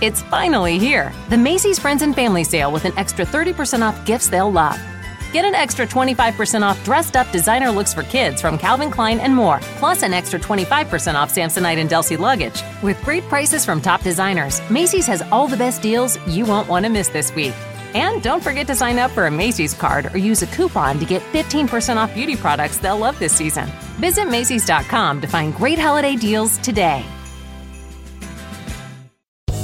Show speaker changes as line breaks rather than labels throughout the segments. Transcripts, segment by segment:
It's finally here. The Macy's Friends and Family Sale with an extra 30% off gifts they'll love. Get an extra 25% off dressed up designer looks for kids from Calvin Klein and more, plus an extra 25% off Samsonite and Delsey luggage. With great prices from top designers, Macy's has all the best deals you won't want to miss this week. And don't forget to sign up for a Macy's card or use a coupon to get 15% off beauty products they'll love this season. Visit Macy's.com to find great holiday deals today.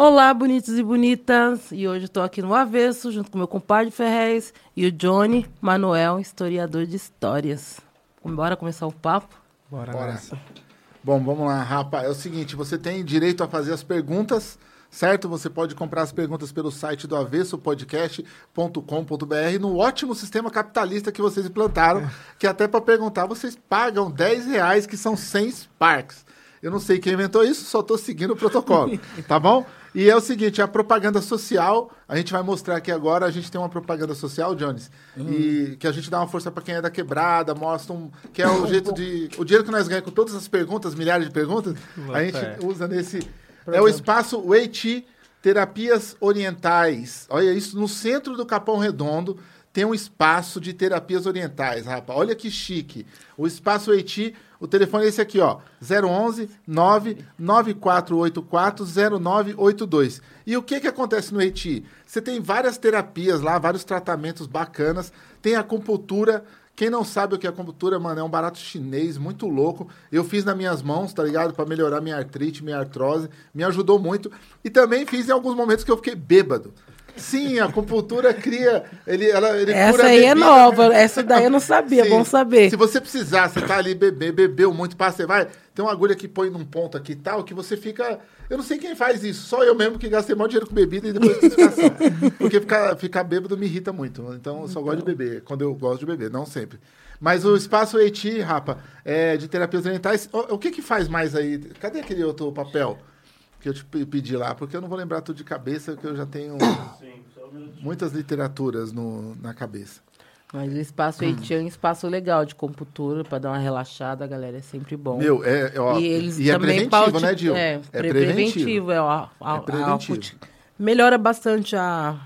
Olá, bonitos e bonitas. E hoje estou aqui no Avesso, junto com meu compadre Ferrez e o Johnny Manuel, historiador de histórias. Bora começar o papo?
Bora, Bom, vamos lá, rapaz. É o seguinte, você tem direito a fazer as perguntas, certo? Você pode comprar as perguntas pelo site do avessopodcast.com.br no ótimo sistema capitalista que vocês implantaram, que até para perguntar vocês pagam 10 reais, que são 100 Sparks. Eu não sei quem inventou isso, só estou seguindo o protocolo, tá bom? E é o seguinte, a propaganda social, a gente vai mostrar aqui agora, a gente tem uma propaganda social, Jones, e que a gente dá uma força para quem é da quebrada, mostra um, que é o jeito de, o dinheiro que nós ganhamos com todas as perguntas, milhares de perguntas, a gente usa nesse, é o espaço Weiti Terapias Orientais. Olha isso, no centro do Capão Redondo tem um espaço de terapias orientais, rapaz. Olha que chique. O espaço Weiti o telefone é esse aqui, ó. 011 99484 0982. E o que que acontece no Haiti? Você tem várias terapias lá, vários tratamentos bacanas. Tem a acupuntura. Quem não sabe o que é acupuntura, mano, é um barato chinês muito louco. Eu fiz nas minhas mãos, tá ligado? Para melhorar minha artrite, minha artrose. Me ajudou muito. E também fiz em alguns momentos que eu fiquei bêbado. Sim, a acupuntura cria. Ele, ela, ele
Essa aí é
bebida.
nova, essa daí eu não sabia,
Sim.
bom saber.
Se você precisar, você tá ali, bebe, bebeu muito, passa, você vai. Tem uma agulha que põe num ponto aqui e tal, que você fica. Eu não sei quem faz isso, só eu mesmo que gastei maior dinheiro com bebida e depois classificação. Porque ficar, ficar bêbado me irrita muito. Então eu só gosto de beber, quando eu gosto de beber, não sempre. Mas o espaço Eiti, rapa, é, de terapias orientais, o, o que que faz mais aí? Cadê aquele outro papel que eu te pe- pedi lá? Porque eu não vou lembrar tudo de cabeça, porque eu já tenho muitas literaturas no, na cabeça.
Mas o espaço Haiti é um espaço legal de computura para dar uma relaxada, galera, é sempre bom.
Meu, é, é, ó,
e eles
e é
também
preventivo,
pauti-
né, Dil?
É,
É
pre-
preventivo.
preventivo. É, a, a,
É preventivo.
a acuti- melhora bastante a.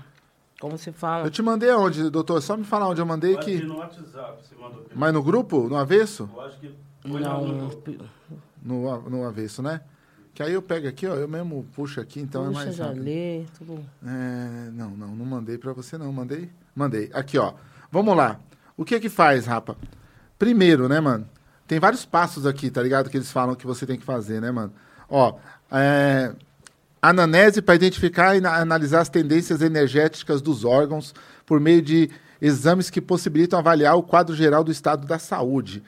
Como se fala?
Eu te mandei aonde, doutor? Só me falar onde eu mandei
Acho que no WhatsApp você mandou.
Mas no grupo? No avesso?
Eu acho que foi não. No.
No, a- no avesso, né? Que aí eu pego aqui, ó, eu mesmo puxo aqui, então é
puxa,
mais
já
rápido.
lê, tudo.
É, não, não, não mandei pra você não, mandei? Mandei. Aqui, ó. Vamos lá. O que que faz, rapa? Primeiro, né, mano? Tem vários passos aqui, tá ligado? Que eles falam que você tem que fazer, né, mano? Ó, é, ananese para identificar e na- analisar as tendências energéticas dos órgãos por meio de exames que possibilitam avaliar o quadro geral do estado da saúde.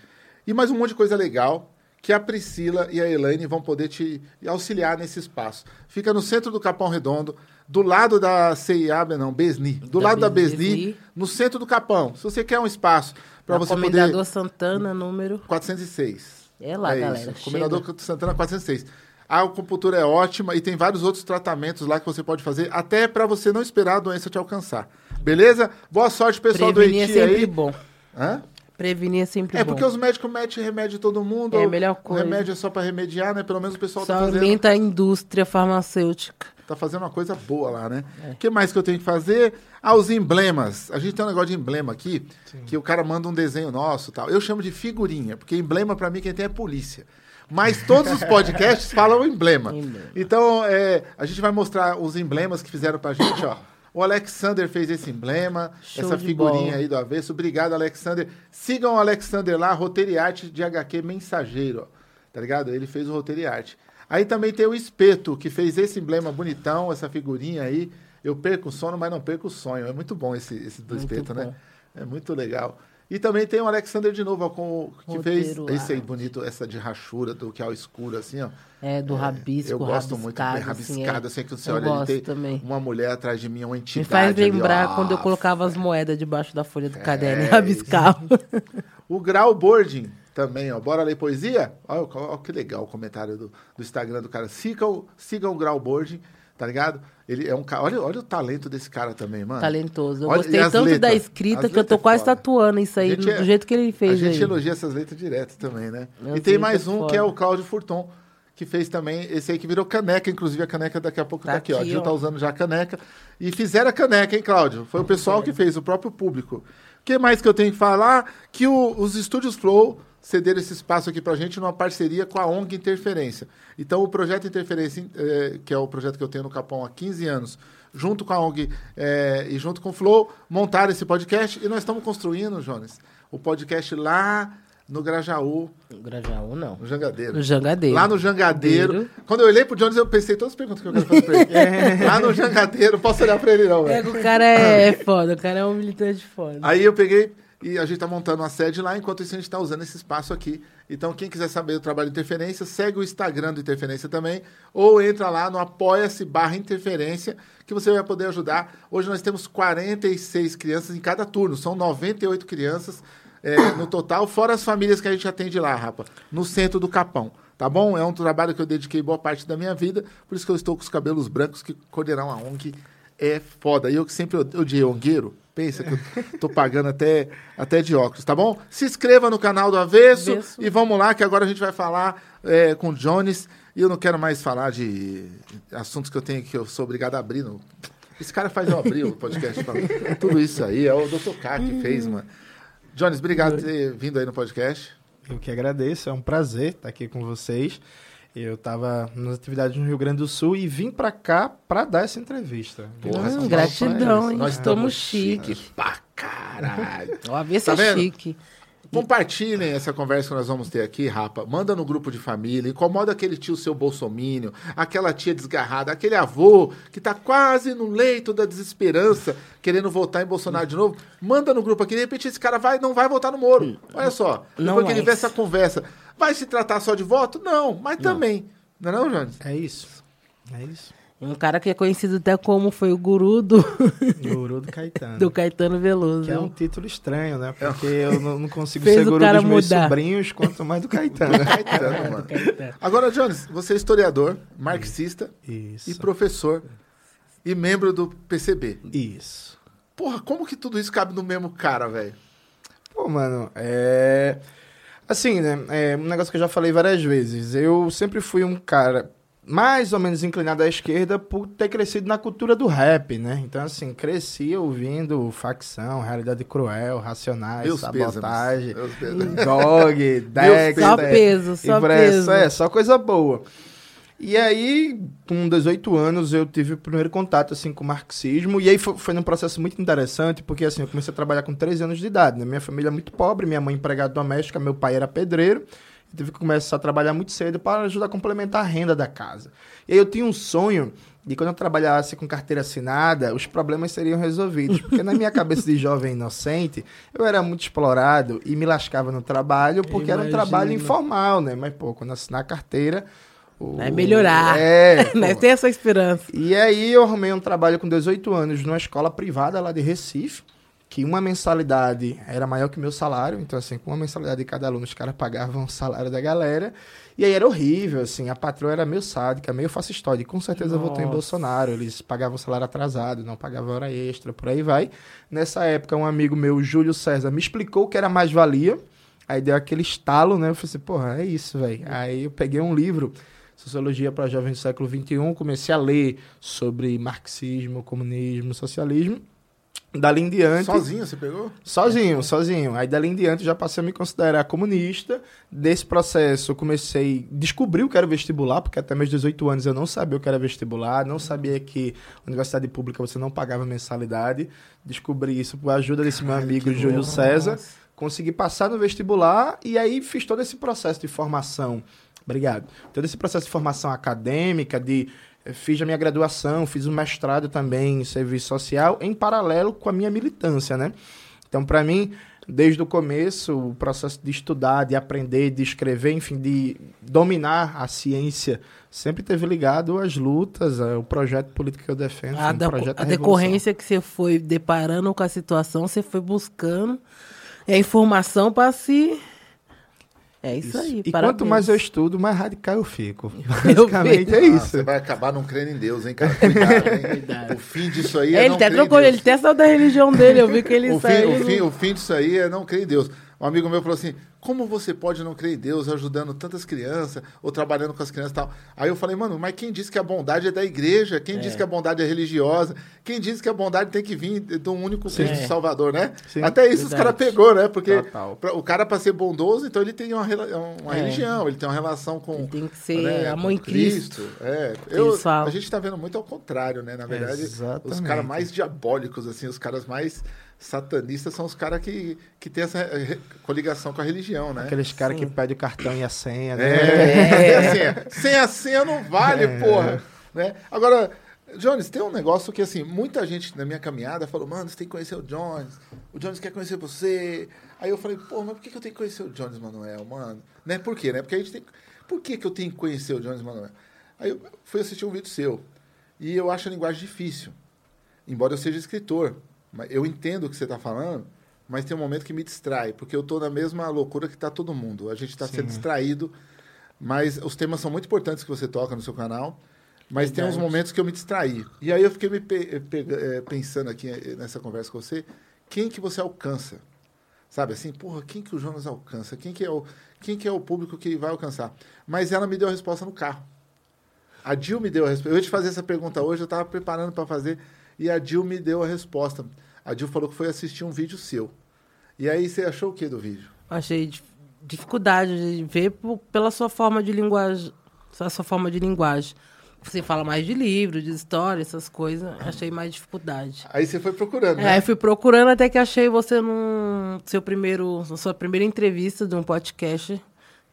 E mais um monte de coisa legal que a Priscila e a Elaine vão poder te auxiliar nesse espaço. Fica no centro do Capão Redondo, do lado da CIA, não, Besni, do
Da
lado da
Besni.
Besni, no centro do Capão. Se você quer um espaço para você
Comendador
poder...
Santana, número.
406.
É lá, galera,
Isso. Comendador Santana 406. A acupuntura é ótima e tem vários outros tratamentos lá que você pode fazer, até para você não esperar a doença te alcançar. Beleza? Boa sorte, pessoal
Prevenir é
do Haiti
sempre
aí.
bom.
Hã?
Prevenir é sempre
É
bom.
porque os médicos metem remédio em todo mundo.
É a melhor
o
coisa.
remédio é só para remediar, né? Pelo menos o pessoal
Só
tá fazendo,
aumenta a indústria farmacêutica.
tá fazendo uma coisa boa lá, né?
É.
O que mais que eu tenho que fazer? Ah, os emblemas. A gente tem um negócio de emblema aqui, que o cara manda um desenho nosso e tal. Eu chamo de figurinha, porque emblema para mim quem tem é polícia. Mas todos os podcasts falam emblema.
Emblema.
Então, é, a gente vai mostrar os emblemas que fizeram pra gente, ó. O Alexander fez esse emblema,
Show
essa figurinha
bola.
aí do avesso. Obrigado, Alexander. Sigam o Alexander lá, roteiro e arte de HQ Mensageiro. Tá ligado? Ele fez o roteiro e arte. Aí também tem o Espeto, que fez esse emblema bonitão, essa figurinha aí. Eu perco o sono, mas não perco o sonho. É muito bom esse, esse do
Muito
Espeto, né?
bom.
É muito legal. E também tem o Alexander de novo, ó, com, que fez esse aí bonito, essa de rachura, do que é o escuro, assim, ó.
É, do rabisco,
Eu gosto muito bem
rabiscado, assim, é.
assim, que você
Eu
olha,
gosto
ele tem
também.
uma mulher atrás de mim, uma
Me
entidade
faz
ali,
lembrar
ó.
quando eu colocava as moedas debaixo da folha
É,
do caderno e rabiscava.
O Grau Boarding também, ó. Bora ler poesia? Olha, olha que legal o comentário do, do Instagram do cara. Sigam, sigam o Grau Boarding, tá ligado? Ele é um cara. Olha, olha o talento desse cara também, mano.
Talentoso. Eu
Olha,
gostei tanto da
letras?
escrita
As
que eu tô
é
quase
foda.
tatuando isso aí,
A
do
é-
jeito que ele fez
A gente
aí.
elogia essas letras direto também, né?
As
e tem mais um
foda.
que é o Cláudio Furton, que fez também, esse aí que virou caneca, inclusive a caneca daqui a pouco tá,
Tá
aqui, ó. A
aqui,
Gil
ó.
tá usando já a caneca. E fizeram a caneca, hein, Cláudio? Foi o pessoal que fez, o próprio público. O que mais que eu tenho que falar? Que o- os estúdios Flow cederam esse espaço aqui pra gente numa parceria com a ONG Interferência. Então, o projeto Interferência, eh, que é o projeto que eu tenho no Capão há 15 anos, junto com a ONG eh, e junto com o Flow, montaram esse podcast e nós estamos construindo, Jones, o podcast lá no Grajaú,
Grajaú, não.
no Jangadeiro.
No Jangadeiro.
Lá no Jangadeiro.
Jangadeiro.
Quando eu olhei pro Jones, eu pensei todas as perguntas que eu quero fazer pra ele. Lá no Jangadeiro, posso olhar pra ele não,
É
velho.
que o cara é, é foda, o cara é um militante foda.
Aí eu peguei e a gente tá montando uma sede lá, enquanto isso a gente tá usando esse espaço aqui. Então, quem quiser saber do trabalho de interferência, segue o Instagram do Interferência também, ou entra lá no apoia-se barra interferência, que você vai poder ajudar. Hoje nós temos 46 crianças em cada turno, são 98 crianças é, no total, fora as famílias que a gente atende lá, rapa, no centro do Capão. Tá bom? É um trabalho que eu dediquei boa parte da minha vida, por isso que eu estou com os cabelos brancos, que coordenar uma ONG é foda. E eu que sempre odiei ongueiro, pensa que eu tô pagando até, até de óculos, tá bom? Se inscreva no canal do Avesso,
Avesso.
e vamos lá, que agora a gente vai falar é, com o Jones. E eu não quero mais falar de assuntos que eu tenho que eu sou obrigado a abrir. Não. Esse cara faz eu abrir o podcast. falando. Tudo isso aí, é o Dr. K que fez, mano. Jones, obrigado por ter vindo aí no podcast.
Eu que agradeço, é um prazer estar aqui com vocês. Eu estava nas atividades no Rio Grande do Sul e vim para cá para dar essa entrevista.
Porra,
Hum, gratidão, hein?
Nós
Estamos chique.
chiques pra caralho.
O avesso
Tá
é chique.
Compartilhem essa conversa que nós vamos ter aqui, rapa. Manda no grupo de família, incomoda aquele tio seu bolsomínio, aquela tia desgarrada, aquele avô que tá quase no leito da desesperança, querendo votar em Bolsonaro de novo. Manda no grupo aqui, de repente esse cara vai, não vai votar no Moro. Olha só,
Não
depois que ele vê
mais.
essa conversa, vai se tratar só de voto? Não, mas também. Não é não, Jones?
É isso. É isso.
Um cara que é conhecido até como foi o guru do,
Guru do Caetano.
do Caetano Veloso.
Que é um título estranho, né? Porque eu não, não consigo
Fez
ser guru dos meus
mudar.
sobrinhos, quanto mais do Caetano.
Caetano, mano.
Caetano.
Agora, Jones, você é historiador, marxista
Isso.
e professor e membro do PCB.
Isso.
Porra, como que tudo isso cabe no mesmo cara, velho?
Pô, mano, é. Assim, né? É um negócio que eu já falei várias vezes. Eu sempre fui um cara mais ou menos inclinado à esquerda por ter crescido na cultura do rap, né? Então, assim, cresci ouvindo facção, realidade cruel, racionais,
Meus
sabotagem, dog, Dexter.
Só peso, só
aí,
peso.
É, só coisa boa. E aí, com 18 anos, eu tive o primeiro contato, assim, com o marxismo. E aí foi, foi num processo muito interessante, porque, assim, eu comecei a trabalhar com 13 anos de idade, né? Minha família é muito pobre, minha mãe empregada doméstica, meu pai era pedreiro. Eu tive que começar a trabalhar muito cedo para ajudar a complementar a renda da casa. E aí eu tinha um sonho de quando eu trabalhasse com carteira assinada, os problemas seriam resolvidos. Porque na minha cabeça de jovem inocente, eu era muito explorado e me lascava no trabalho, porque era um trabalho informal, né? Mas, pô, quando assinar a carteira... o-
Vai melhorar.
É.
Nós temos essa esperança.
E aí eu arrumei um trabalho com 18 anos numa escola privada lá de Recife, que uma mensalidade era maior que o meu salário, então assim, com uma mensalidade de cada aluno, os caras pagavam o salário da galera. E aí era horrível, assim, a patroa era meio sádica, meio fascistoide, e com certeza votou em
Nossa.
Bolsonaro, eles pagavam salário atrasado, não pagavam hora extra, por aí vai. Nessa época, um amigo meu, Júlio César, me explicou que era mais-valia, aí deu aquele estalo, né, eu falei assim, porra, é isso, velho. Aí eu peguei um livro, Sociologia para Jovens do Século XXI, comecei a ler sobre marxismo, comunismo, socialismo. Dali em diante.
Sozinho você pegou?
Sozinho, sozinho. Aí dali em diante já passei a me considerar comunista. Desse processo eu comecei a descobrir o que era vestibular, porque até meus 18 anos eu não sabia o que era vestibular, não sabia que universidade pública você não pagava mensalidade. Descobri isso por ajuda desse meu amigo Júlio César. Consegui passar no vestibular e aí fiz todo esse processo de formação. Obrigado. Todo esse processo de formação acadêmica, de eh, fiz a minha graduação, fiz um mestrado também em serviço social, em paralelo com a minha militância, né? Então, para mim, desde o começo, o processo de estudar, de aprender, de escrever, enfim, de dominar a ciência, sempre teve ligado às lutas, ao projeto político que eu defendo.
A,
enfim,
da-
o projeto
a decorrência que você foi deparando com a situação, você foi buscando é informação para se. É isso, aí.
E
parabéns.
quanto mais eu estudo, mais radical eu fico.
Eu
Basicamente
vejo.
é
Ah,
isso.
você vai acabar não crendo em Deus, hein, cara? Cuidado, hein? O fim disso aí é,
ele
não
até
crer em
trocou,
Deus.
ele até saiu da religião dele, eu vi que ele
o, fim,
saiu.
o, fim, o fim disso aí é não crer em Deus. Um amigo meu falou assim: como você pode não crer em Deus ajudando tantas crianças ou trabalhando com as crianças e tal? Aí eu falei, mano, mas quem disse que a bondade é da igreja? Quem disse que a bondade é religiosa? Quem disse que a bondade tem que vir de um único Cristo Salvador, né?
Sim.
Até isso os
Verdade.
caras pegou, né? Porque pra- o cara, para ser bondoso, então ele tem uma, rela- uma
É.
religião, ele tem uma relação com.
Ele tem que ser
né,
amor
com
em Cristo.
É, eu, a gente tá vendo muito ao contrário, né? Na verdade, os
Exatamente.
caras mais diabólicos, assim, os caras mais satanistas são os caras que, que têm essa coligação com a religião, né?
Aqueles caras que pedem o cartão e a senha, né?
É, sem a senha. Sem a senha não vale, porra. Né? Agora, Jones, tem um negócio que, assim, muita gente na minha caminhada falou, mano, você tem que conhecer o Jones. O Jones quer conhecer você. Aí eu falei, pô, mas por que, que eu tenho que conhecer o Jones Manuel, mano? Né? Por quê, né? Porque a gente tem... Por que, que eu tenho que conhecer o Jones Manuel? Aí eu fui assistir um vídeo seu. E eu acho a linguagem difícil. Embora eu seja escritor. Eu entendo o que você está falando, mas tem um momento que me distrai, porque eu estou na mesma loucura que está todo mundo. A gente está sendo distraído, mas os temas são muito importantes que você toca no seu canal, mas tem uns momentos que eu me distraí. E aí eu fiquei me pe- pega- eh, pensando aqui eh, nessa conversa com você, quem que você alcança? Sabe assim, porra, quem que o Jonas alcança? Quem que é o, quem que é o público que vai alcançar? Mas ela me deu a resposta no carro. A Dil me deu a resposta. Eu ia te fazer essa pergunta hoje, eu estava preparando para fazer, e a Dil me deu a resposta. A Dil falou que foi assistir um vídeo seu. E aí você achou o que do vídeo?
Achei dif- dificuldade de ver pela sua forma de linguagem. Sua, sua forma de linguagem. Você fala mais de livro, de história, essas coisas. Achei mais dificuldade.
Aí você foi procurando,
É,
né?
aí fui procurando até que achei você num seu primeiro, na sua primeira entrevista de um podcast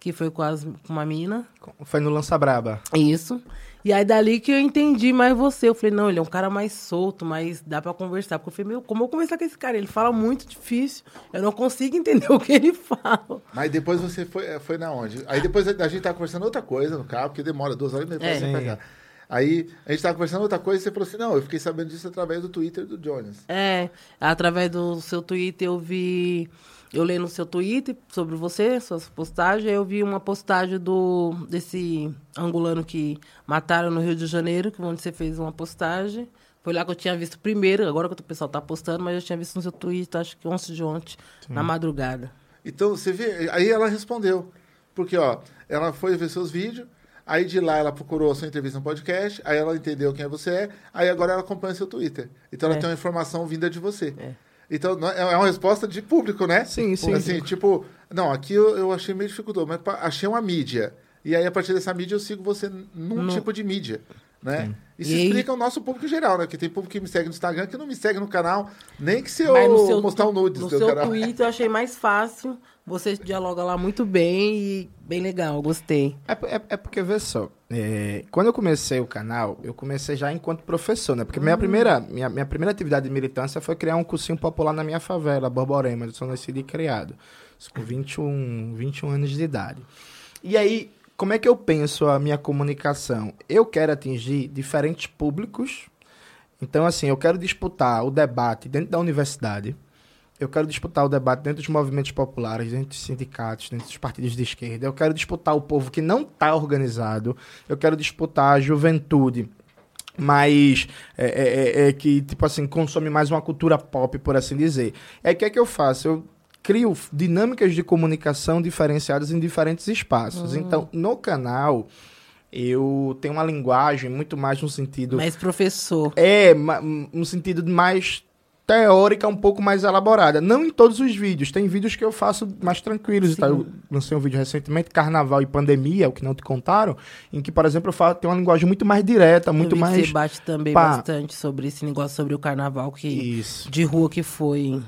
que foi com, as, com uma mina.
Foi no Lança Braba.
Isso. E aí dali que eu entendi mais você. Eu falei, não, ele é um cara mais solto, mas dá pra conversar. Porque eu falei, meu, como eu conversar com esse cara? Ele fala muito difícil. Eu não consigo entender o que ele fala.
Mas depois você foi, eh, foi na onde? Aí depois a gente tava conversando outra coisa no carro, porque demora duas horas e meia pra
É.
você pegar. Aí a gente tava conversando outra coisa e você falou assim, não, eu fiquei sabendo disso através do Twitter do Jones.
É, através do seu Twitter eu vi. Eu leio no seu Twitter sobre você, suas postagens, aí eu vi uma postagem do desse angolano que mataram no Rio de Janeiro, que onde você fez uma postagem. Foi lá que eu tinha visto primeiro, agora que o pessoal tá postando, mas eu tinha visto no seu Twitter, acho que ontem de ontem, na madrugada.
Então, você vê, aí ela respondeu. Porque, ó, ela foi ver seus vídeos, aí de lá ela procurou a sua entrevista no podcast, aí ela entendeu quem você é, aí agora ela acompanha seu Twitter. Então ela
É.
tem uma informação vinda de você. Então, é é uma resposta de público, né?
Sim, sim.
Assim, tipo, não, aqui eu, eu achei meio dificultoso, mas achei uma mídia. E aí, a partir dessa mídia, eu sigo você num
No-
tipo de mídia, né? Isso
E aí-
explica o nosso público geral, né? Porque tem público que me segue no Instagram que não me segue no canal, nem que se eu
seu,
mostrar um nudes
no seu
canal.
Twitter eu achei mais fácil, você dialoga lá muito bem e bem legal, gostei.
É, é, é porque, vê só, é, quando eu comecei o canal, eu comecei já enquanto professor, né? Porque minha, primeira, minha, minha primeira atividade de militância foi criar um cursinho popular na minha favela, Borborema, eu sou nascido e criado. Isso com 21, 21 anos de idade. E aí, como é que eu penso a minha comunicação? Eu quero atingir diferentes públicos. Então, assim, eu quero disputar o debate dentro da universidade. Eu quero disputar o debate dentro dos movimentos populares, dentro dos sindicatos, dentro dos partidos de esquerda. Eu quero disputar o povo que não está organizado. Eu quero disputar a juventude. Mais é, é, é, é, que tipo assim consome mais uma cultura pop por assim dizer. É que é que eu faço? Eu crio dinâmicas de comunicação diferenciadas em diferentes espaços. Então no canal eu tenho uma linguagem muito mais no sentido
Mas professor,
é, um sentido mais teórica, um pouco mais elaborada. Não em todos os vídeos. Tem vídeos que eu faço mais tranquilos. tal. Eu lancei um vídeo recentemente, Carnaval e Pandemia, o que não te contaram, em que, por exemplo, eu falo, tenho uma linguagem muito mais direta, muito mais...
você bate também
pá.
bastante sobre esse negócio sobre o carnaval que
Isso.
de rua que foi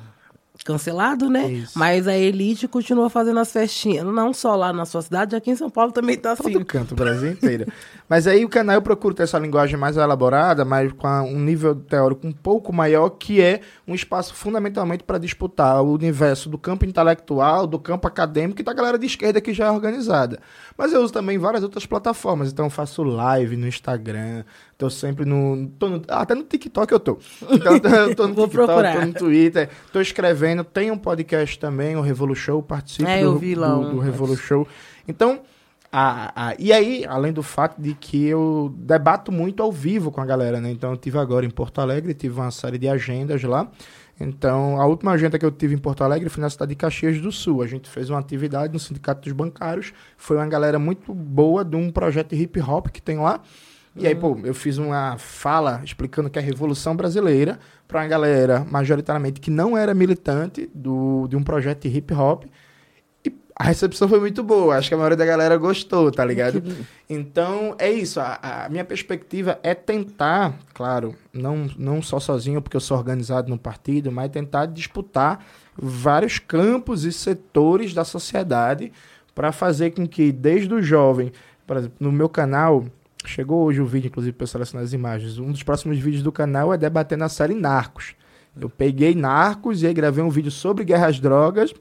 cancelado, né?
Isso.
Mas a Elite continua fazendo as festinhas. Não só lá na sua cidade, aqui em São Paulo também tá assim.
Todo canto, o Brasil inteiro. Mas aí o canal eu procuro ter essa linguagem mais elaborada, mas com um nível teórico um pouco maior, que é um espaço fundamentalmente para disputar o universo do campo intelectual, do campo acadêmico e da galera de esquerda que já é organizada. Mas eu uso também várias outras plataformas, então eu faço live no Instagram, tô sempre no. Tô no até no TikTok eu tô. Então eu tô no
Vou
TikTok,
procurar.
tô no Twitter, tô escrevendo, tem um podcast também, o Revolu Show, participo
É,
do,
vi lá
do, do Revolu Show. Então, a, a- e aí, além do fato de que eu debato muito ao vivo com a galera, né? Então, eu tive agora em Porto Alegre, tive uma série de agendas lá. Então, a última agenda que eu tive em Porto Alegre foi na cidade de Caxias do Sul. A gente fez uma atividade no Sindicato dos Bancários. Foi uma galera muito boa de um projeto de hip hop que tem lá. E aí, pô, eu fiz uma fala explicando que é a Revolução Brasileira para uma galera, majoritariamente, que não era militante do, de um projeto de hip hop. E a recepção foi muito boa. Acho que a maioria da galera gostou, tá ligado? Então, é isso. A, a minha perspectiva é tentar, claro, não, não só sozinho, porque eu sou organizado no partido, mas tentar disputar vários campos e setores da sociedade para fazer com que, desde o jovem, por exemplo, no meu canal, chegou hoje o vídeo, inclusive, para eu selecionar as imagens. Um dos próximos vídeos do canal é debater na série Narcos. Eu peguei Narcos e aí gravei um vídeo sobre guerra às drogas.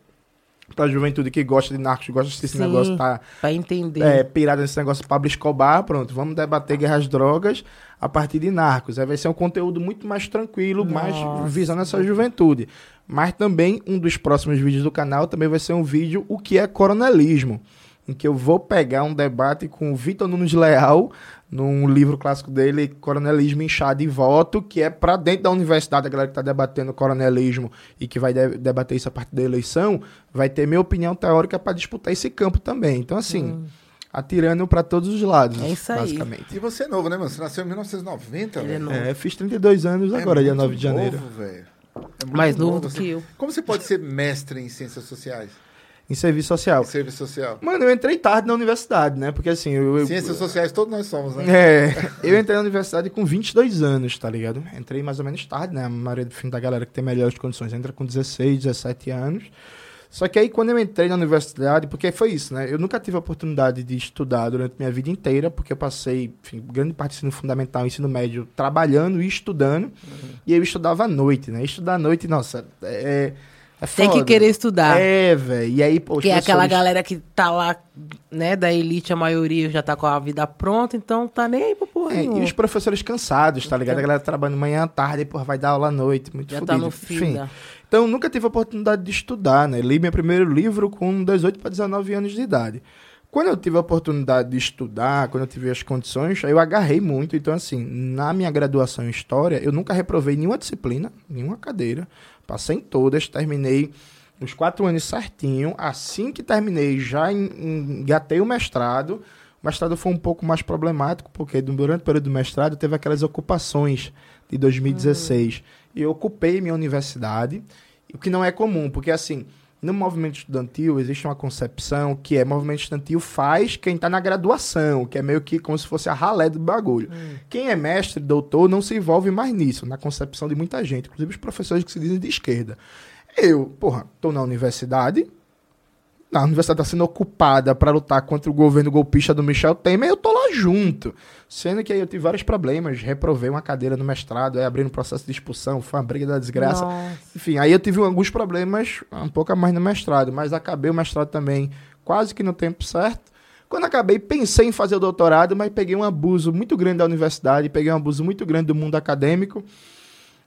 Pra juventude que gosta de narcos, gosta desse
Sim.
negócio, tá
Pra entender.
é, pirada nesse negócio Pablo Escobar, pronto, vamos debater guerra às drogas a partir de narcos. Aí vai ser um conteúdo muito mais tranquilo, mais visando essa juventude. Mas também um dos próximos vídeos do canal também vai ser um vídeo o que é coronelismo, em que eu vou pegar um debate com o Vitor Nunes Leal, num livro clássico dele, Coronelismo, Inchado e Voto, que é para dentro da universidade, a galera que está debatendo coronelismo e que vai de- debater isso a partir da eleição, vai ter minha opinião teórica para disputar esse campo também. Então, assim, atirando para todos os lados,
É isso aí.
basicamente.
E você é novo, né, mano? Você nasceu em 1990,
Ele é
velho.
novo.
É, fiz 32 anos agora, dia
muito
9 de janeiro.
Novo, velho. É muito
Mais novo do que eu.
Como você pode ser mestre em ciências sociais?
Em serviço social.
Em serviço social?
Mano, eu entrei tarde na universidade, né? Porque assim, eu. eu-
Ciências sociais todos nós somos, né?
É, eu entrei na universidade com 22 anos, tá ligado? Entrei mais ou menos tarde, né? A maioria do fim da galera que tem melhores condições entra com 16, 17 anos. Só que aí quando eu entrei na universidade, porque foi isso, né? Eu nunca tive a oportunidade de estudar durante minha vida inteira, porque eu passei, enfim, grande parte do ensino fundamental, ensino médio, trabalhando e estudando. E eu estudava à noite, né? Estudar à noite, nossa, é. É
Tem que querer estudar.
É, velho. E aí, pô,
Porque é aquela galera que tá lá, né, da elite, a maioria já tá com a vida pronta, então tá nem aí pra porra
É, e os professores cansados, tá ligado? A galera trabalhando manhã, tarde, porra, vai dar aula à noite, muito
Já
fodido.
tá no fim
Enfim,
da-
Então, nunca tive a oportunidade de estudar, né? Li meu primeiro livro com 18 para 19 anos de idade. Quando eu tive a oportunidade de estudar, quando eu tive as condições, eu agarrei muito. Então, assim, na minha graduação em História, eu nunca reprovei nenhuma disciplina, nenhuma cadeira. Passei em todas, terminei os quatro anos certinho. Assim que terminei, já en- engatei o mestrado. O mestrado foi um pouco mais problemático, porque durante o período do mestrado teve aquelas ocupações de 2016. E eu ocupei minha universidade, o que não é comum, porque assim, no movimento estudantil existe uma concepção que é movimento estudantil faz quem está na graduação, que é meio que como se fosse a ralé do bagulho. Quem é mestre, doutor, não se envolve mais nisso, na concepção de muita gente, inclusive os professores que se dizem de esquerda. Eu, porra, tô na universidade, a universidade está sendo ocupada para lutar contra o governo golpista do Michel Temer, eu tô lá junto. Sendo que aí eu tive vários problemas, reprovei uma cadeira no mestrado, aí abri um processo de expulsão, foi uma briga da desgraça.
Nossa.
Enfim, aí eu tive alguns problemas um pouco a mais no mestrado, mas acabei o mestrado também quase que no tempo certo. Quando acabei, pensei em fazer o doutorado, mas peguei um abuso muito grande da universidade, peguei um abuso muito grande do mundo acadêmico.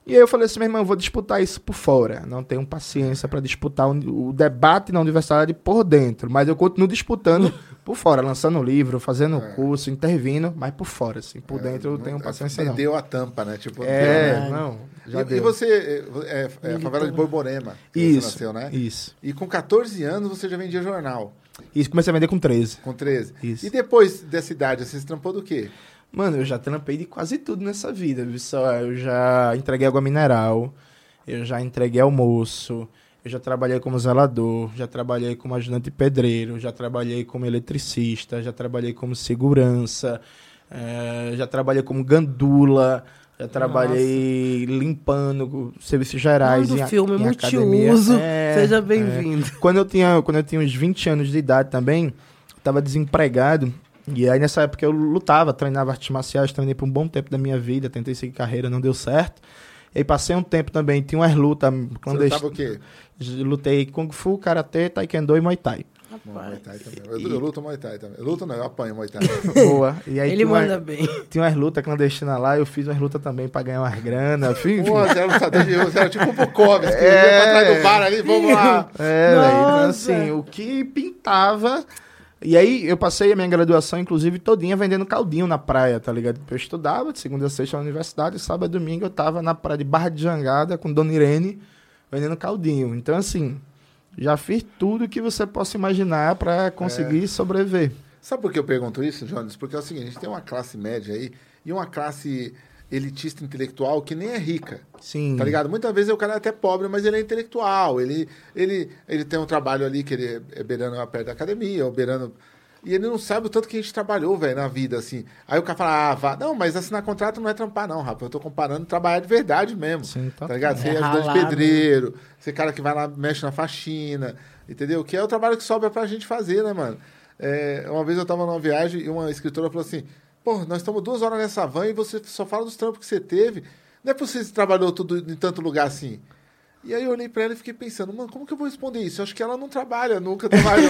E aí eu falei assim, meu irmão, eu vou disputar isso por fora. Não tenho paciência para disputar o, debate na universidade por dentro. Mas eu continuo disputando por fora, lançando livro, fazendo curso, intervindo, mas por fora, assim. Por dentro eu tenho paciência não.
Deu a tampa, né? Tipo,
É,
né?
não, já
e,
deu.
e você, é, é a favela de Borborema,
Isso,
você nasceu, né?
isso.
E com 14 anos você já vendia jornal,
Isso comecei a vender com 13.
com 13.
Isso.
E depois dessa idade, você se trampou do quê?
Mano, eu já trampei de quase tudo nessa vida. viu só? Eu já entreguei água mineral, eu já entreguei almoço, eu já trabalhei como zelador, já trabalhei como ajudante pedreiro, já trabalhei como eletricista, já trabalhei como segurança, eh, já trabalhei como gandula, Já trabalhei limpando serviços gerais.
Manda
em,
filme
em academia.
multiuso.
É,
Seja
é.
bem-vindo.
Quando eu tinha, quando eu tinha uns 20 anos de idade também, eu tava desempregado. E aí nessa época eu lutava, treinava artes marciais, treinei por um bom tempo da minha vida, tentei seguir carreira, não deu certo. E aí passei um tempo também, tinha umas lutas
Você
clandestinas.
lutava o quê?
Lutei Kung Fu, Karatê, Taekwondo e Muay Thai.
Muay Thai também. Eu, eu luto Muay Thai também. Eu luto não, eu apanho Muay Thai.
Boa. E aí
Ele
tinha, uma-
manda bem.
tinha umas lutas clandestinas lá, eu fiz umas lutas também pra ganhar umas grana. Enfim,
Pô, você era lutador de você era tipo um que
É.
ia pra trás do bar ali, vamos lá.
É, velho. Então, assim, o que pintava. E aí eu passei a minha graduação, inclusive, todinha vendendo caldinho na praia, tá ligado? Eu estudava de segunda a sexta na universidade, sábado e domingo eu tava na praia de Barra de Jangada com Dona Irene vendendo caldinho. Então, assim, já fiz tudo que você possa imaginar pra conseguir sobreviver.
Sabe por que eu pergunto isso, Jones? Porque é o seguinte, a gente tem uma classe média aí e uma classe elitista intelectual que nem é rica.
Sim.
Tá ligado? Muitas vezes o cara é até pobre, mas ele é intelectual. Ele, ele, ele tem um trabalho ali que ele é beirando perto da academia, ou beirando. E ele não sabe o tanto que a gente trabalhou, velho, na vida, assim. Aí o cara fala, ah, vá. Não, mas assinar contrato não é trampar, não, rapaz. Eu tô comparando trabalhar de verdade mesmo.
Sim, tá.
tá ligado? Ser
É
ajudante
ralado.
pedreiro, ser cara que vai lá, mexe na faxina, entendeu? Que é o trabalho que sobra pra gente fazer, né, mano? É, uma vez eu tava numa viagem e uma escritora falou assim: Pô, nós estamos duas horas nessa van e você só fala dos trampos que você teve. Não é possível que você trabalhou tudo em tanto lugar assim. E aí eu olhei pra ela e fiquei pensando, mano, como que eu vou responder isso? Eu acho que ela não trabalha, nunca trabalhou.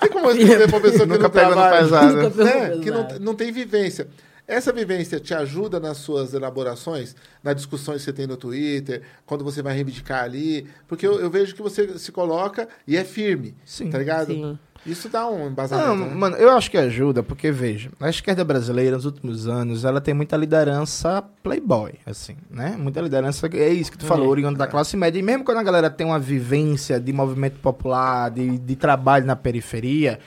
tem como eu responder pra uma pessoa que
Nunca
não trabalha?
pesado.
Nunca pegou
né? Que não, não tem vivência. Essa vivência te ajuda nas suas elaborações, nas discussões que você tem no Twitter, quando você vai reivindicar ali? Porque eu, eu vejo que você se coloca e é firme,
Sim.
tá ligado?
Sim.
Isso dá um
Não,
embasamento, né?
mano, eu acho que ajuda, porque veja, a esquerda brasileira nos últimos anos, ela tem muita liderança playboy, assim, né? Muita liderança, é isso que tu falou, oriundo da classe média. E mesmo quando a galera tem uma vivência de movimento popular, de, de trabalho na periferia,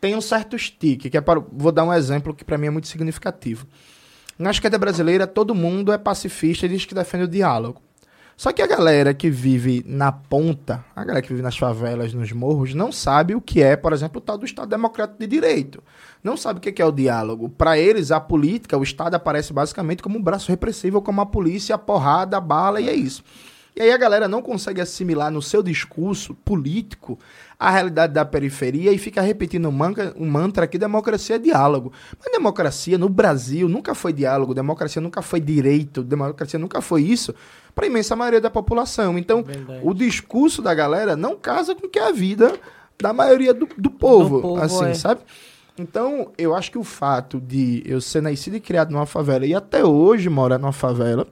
tem um certo stick, que é para, vou dar um exemplo que pra mim é muito significativo. Na esquerda brasileira, todo mundo é pacifista e diz que defende o diálogo. Só que a galera que vive na ponta, a galera que vive nas favelas, nos morros, não sabe o que é, por exemplo, o tal do Estado Democrático de Direito. Não sabe o que é o diálogo. Para eles, a política, o Estado aparece basicamente como um braço repressivo, como a polícia, a porrada, a bala, e é isso. E aí a galera não consegue assimilar no seu discurso político a realidade da periferia e fica repetindo um mantra, um mantra que democracia é diálogo. Mas democracia no Brasil nunca foi diálogo, democracia nunca foi direito, democracia nunca foi isso para a imensa maioria da população. Então,
Verdade.
o discurso da galera não casa com que é a vida da maioria do, do povo,
povo,
assim,
é.
sabe? Então, eu acho que o fato de eu ser nascido e criado numa favela e até hoje morar numa favela,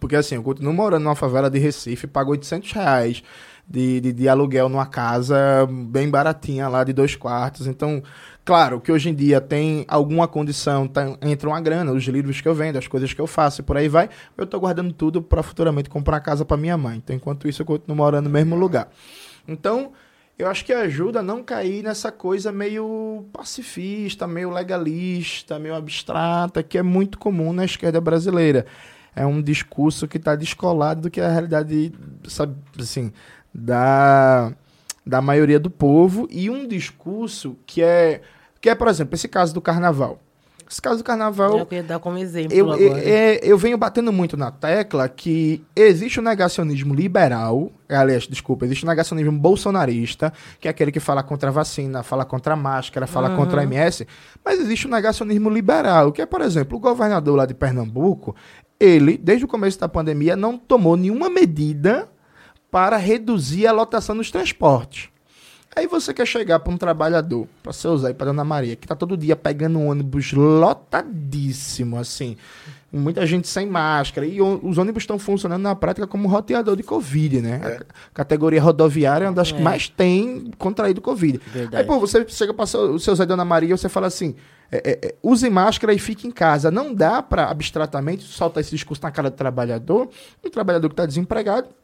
porque assim, eu continuo morando numa favela de Recife, pago 800 reais de, de, de aluguel numa casa bem baratinha lá de dois quartos. Então, claro que hoje em dia tem alguma condição, tá, entra uma grana, os livros que eu vendo, as coisas que eu faço e por aí vai. Eu tô guardando tudo para futuramente comprar casa para minha mãe. Então, enquanto isso, eu continuo morando no mesmo lugar. Então, eu acho que ajuda a não cair nessa coisa meio pacifista, meio legalista, meio abstrata, que é muito comum na esquerda brasileira. É um discurso que está descolado do que é a realidade, sabe, assim, da, da maioria do povo e um discurso que é, que é, por exemplo, esse caso do carnaval. Esse caso do carnaval,
Eu queria dar como exemplo
eu, eu,
agora.
é, eu venho batendo muito na tecla que existe o negacionismo liberal, aliás, desculpa, existe o negacionismo bolsonarista, que é aquele que fala contra a vacina, fala contra a máscara, fala contra a MS, mas existe o negacionismo liberal, que é, por exemplo, o governador lá de Pernambuco, ele, desde o começo da pandemia, não tomou nenhuma medida para reduzir a lotação dos transportes. Aí você quer chegar para um trabalhador, para seu Zé e para Dona Maria, que tá todo dia pegando um ônibus lotadíssimo, assim, muita gente sem máscara, e os ônibus estão funcionando na prática como roteador de Covid, né? A c- categoria rodoviária é uma das que mais tem contraído Covid.
Verdade.
Aí, pô, você chega para o seu Zé e Dona Maria e você fala assim, é, é, é, use máscara e fique em casa. Não dá para, abstratamente, soltar esse discurso na cara do trabalhador, um trabalhador que está desempregado, tá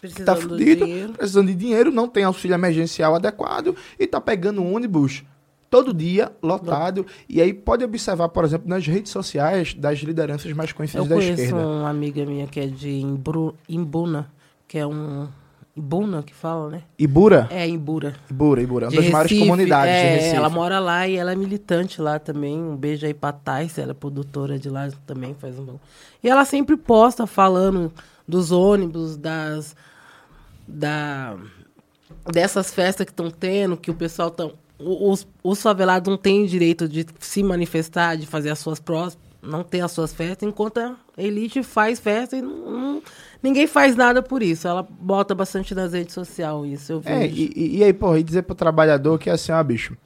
Precisando do
fudido,
dinheiro.
precisando de dinheiro, não tem auxílio emergencial adequado e tá pegando um ônibus todo dia, lotado. E aí pode observar, por exemplo, nas redes sociais das lideranças mais
Eu
conhecidas da
conheço
esquerda.
uma amiga minha que é de Imbru, Imbuna, que é um Buna, que fala, né?
Ibura?
É, em Bura.
Ibura, Ibura. Uma
De
das maiores
Recife,
comunidades
é,
de Recife.
Ela mora lá e ela é militante lá também. Um beijo aí pra Thais, ela é produtora de lá também, faz um bom. E ela sempre posta falando dos ônibus, das. Da, dessas festas que estão tendo, que o pessoal tão. Os, os favelados não têm direito de se manifestar, de fazer as suas prós, não ter as suas festas, enquanto a elite faz festa e não- não- ninguém faz nada por isso. Ela bota bastante nas redes sociais isso, eu vejo.
É, e, e- e aí, porra, e dizer pro trabalhador que é assim, ó, bicho,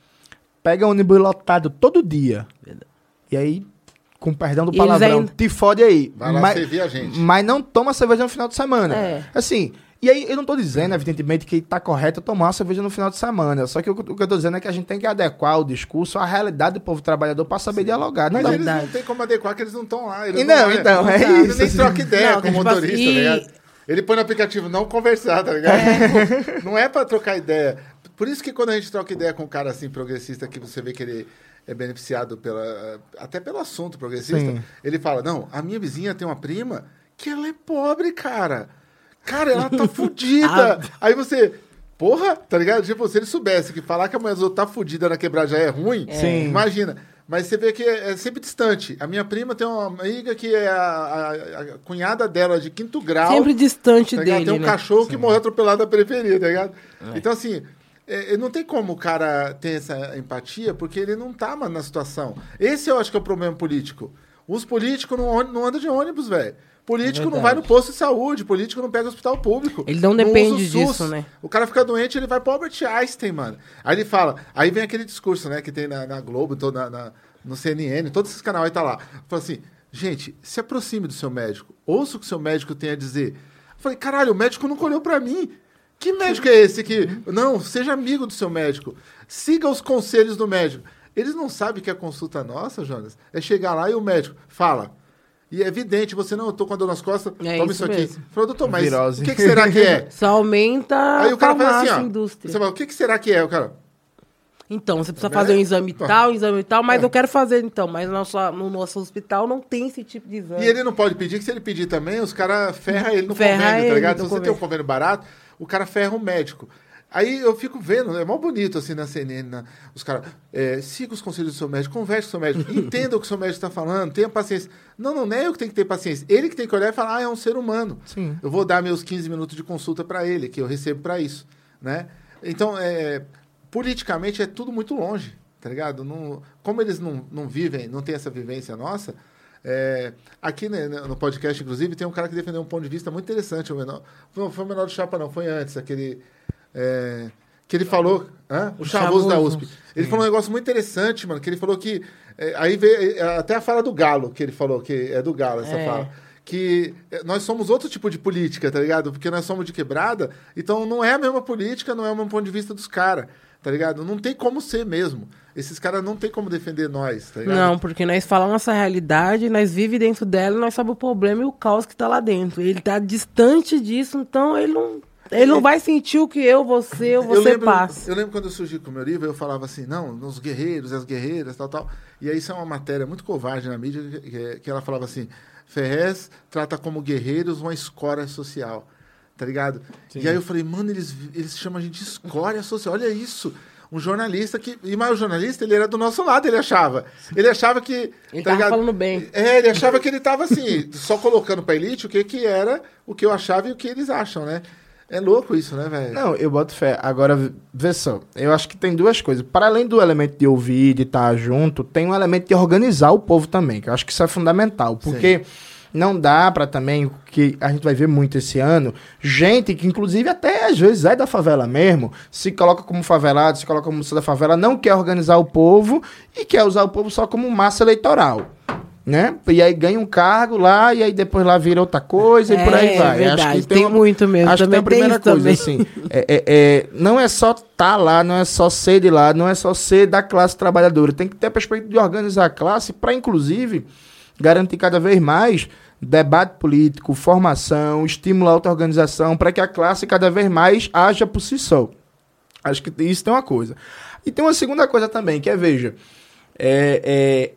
pega ônibus lotado todo dia. E aí, com perdão do palavrão,
ainda-
te fode aí.
Vai lá
mas,
servir a gente.
Mas não toma cerveja no final de semana.
É.
Assim, e aí eu não tô dizendo, evidentemente, que tá correto tomar uma cerveja no final de semana. Só que o, o que eu tô dizendo é que a gente tem que adequar o discurso à realidade do povo trabalhador pra saber dialogar. Não
Mas eles não tem como adequar, que eles não estão lá. Eles
E não,
olham,
então, é
sabe,
isso,
nem
assim.
troca ideia
Não,
com o
tipo
motorista,
assim,
tá ligado? Ele põe no aplicativo não conversar, tá ligado? não é pra trocar ideia. Por isso que quando a gente troca ideia com um cara assim, progressista, que você vê que ele é beneficiado pela, até pelo assunto progressista,
Sim.
ele fala, não, a minha vizinha tem uma prima que ela é pobre, cara. Cara, ela tá fudida. Aí você... Porra, tá ligado? Tipo, se ele soubesse que falar que a mulher dos outros tá fudida na quebrada já é ruim,
Sim.
imagina. Mas você vê que é, é sempre distante. A minha prima tem uma amiga que é a, a- a cunhada dela de quinto grau.
Sempre distante
tá
dele,
Tem um
né?
cachorro que morreu atropelado na periferia, tá ligado? Então, assim, é, é, não tem como o cara ter essa empatia, porque ele não tá mano, na situação. Esse eu acho que é o problema político. Os políticos não, não andam de ônibus, velho. Político não vai no posto de saúde, político não pega hospital público.
Ele não depende disso, né?
O cara fica doente, ele vai pro Albert Einstein, mano. Aí ele fala, aí vem aquele discurso, né, que tem na, na Globo, tô na, na- no CNN, todos esses canais aí tá lá. Fala assim, gente, se aproxime do seu médico, ouça o que o seu médico tem a dizer. Eu falei, caralho, o médico nunca olhou pra mim. Que médico é esse que... Não, seja amigo do seu médico. Siga os conselhos do médico. Eles não sabem que a consulta nossa, Jonas, é chegar lá e o médico fala... E é evidente, você não, eu tô com a dor nas costas,
É
toma
isso
isso aqui.
mesmo.
Falou, doutor, mas
Virose.
o que, que será que é?
Só aumenta
Aí
a
o cara faz assim, ó.
indústria.
Você fala, o que, que será que é? O cara,
Então, você precisa
Né?
fazer um exame
Pô.
tal, um exame tal, mas
É.
eu quero fazer então. Mas no nosso, no nosso hospital não tem esse tipo de exame.
E ele não pode pedir, que se ele pedir também, os caras ferram ele no
Ferra
convênio,
ele
tá ligado? Se você tem um convênio barato, o cara ferra o médico. Aí eu fico vendo, é mó bonito assim na CNN, na- os caras, é, siga os conselhos do seu médico, converse com o seu médico, entenda o que o seu médico está falando, tenha paciência. Não, não, não é eu que tenho que ter paciência. Ele que tem que olhar e falar, ah, é um ser humano.
Sim.
Eu vou dar meus 15 minutos de consulta para ele, que eu recebo para isso, né? Então, é, politicamente é tudo muito longe, tá ligado? Não, como eles não, não vivem, não tem essa vivência nossa, é, aqui né, no podcast, inclusive, tem um cara que defendeu um ponto de vista muito interessante. O menor, não foi o menor do Chapa, não, foi antes, aquele. É, que ele falou. hã? O Chavoso da. USP. Ele falou um negócio muito interessante, mano, que ele falou que. é, aí veio é, até a fala do Galo, que ele falou, que é do Galo essa
É.
fala. Que é, nós somos outro tipo de política, tá ligado? Porque nós somos de quebrada, então não é a mesma política, não é o mesmo ponto de vista dos caras, tá ligado? Não tem como ser mesmo. Esses caras não tem como defender nós, tá ligado?
Não, porque nós falamos essa realidade, nós vive dentro dela, nós sabemos o problema e o caos que tá lá dentro. Ele tá distante disso, então ele não, ele não vai sentir o que eu, você ou
eu
você
lembro,
passa.
Eu lembro quando eu surgi com o meu livro, eu falava assim, não, nos guerreiros e as guerreiras, tal, tal. E aí isso é uma matéria muito covarde na mídia, que, que- ela falava assim, Ferrez trata como guerreiros uma escória social, tá ligado? E aí eu falei, mano, eles, eles chamam a gente de escória social, olha isso. Um jornalista que. E mais o jornalista, ele era do nosso lado, ele achava. Ele achava que.
Ele
tá
tava
ligado?
falando bem.
É, ele achava que ele tava assim, só colocando pra elite o que, que era o que eu achava e o que eles acham, né? É louco isso, né, velho?
Não, eu boto fé. Agora, vê só, eu acho que tem duas coisas. Para além do elemento de ouvir, de estar junto, tem um elemento de organizar o povo também, que eu acho que isso é fundamental. Porque não dá para também, que a gente vai ver muito esse ano, gente que inclusive até às vezes é da favela mesmo, se coloca como favelado, se coloca como moça da favela, não quer organizar o povo e quer usar o povo só como massa eleitoral. Né? E aí ganha um cargo lá, e aí depois lá vira outra coisa, e por aí
É,
vai.
verdade,
acho que
tem muito mesmo,
Acho que tem a
também tem
primeira coisa,
também.
assim. É, é- é, não é só estar lá, não é só ser de lá, não é só ser da classe trabalhadora. Tem que ter a perspectiva de organizar a classe para, inclusive, garantir cada vez mais debate político, formação, estimular a auto-organização, para que a classe cada vez mais haja por si só. Acho que isso tem uma coisa. E tem uma segunda coisa também, que é, veja, é, é,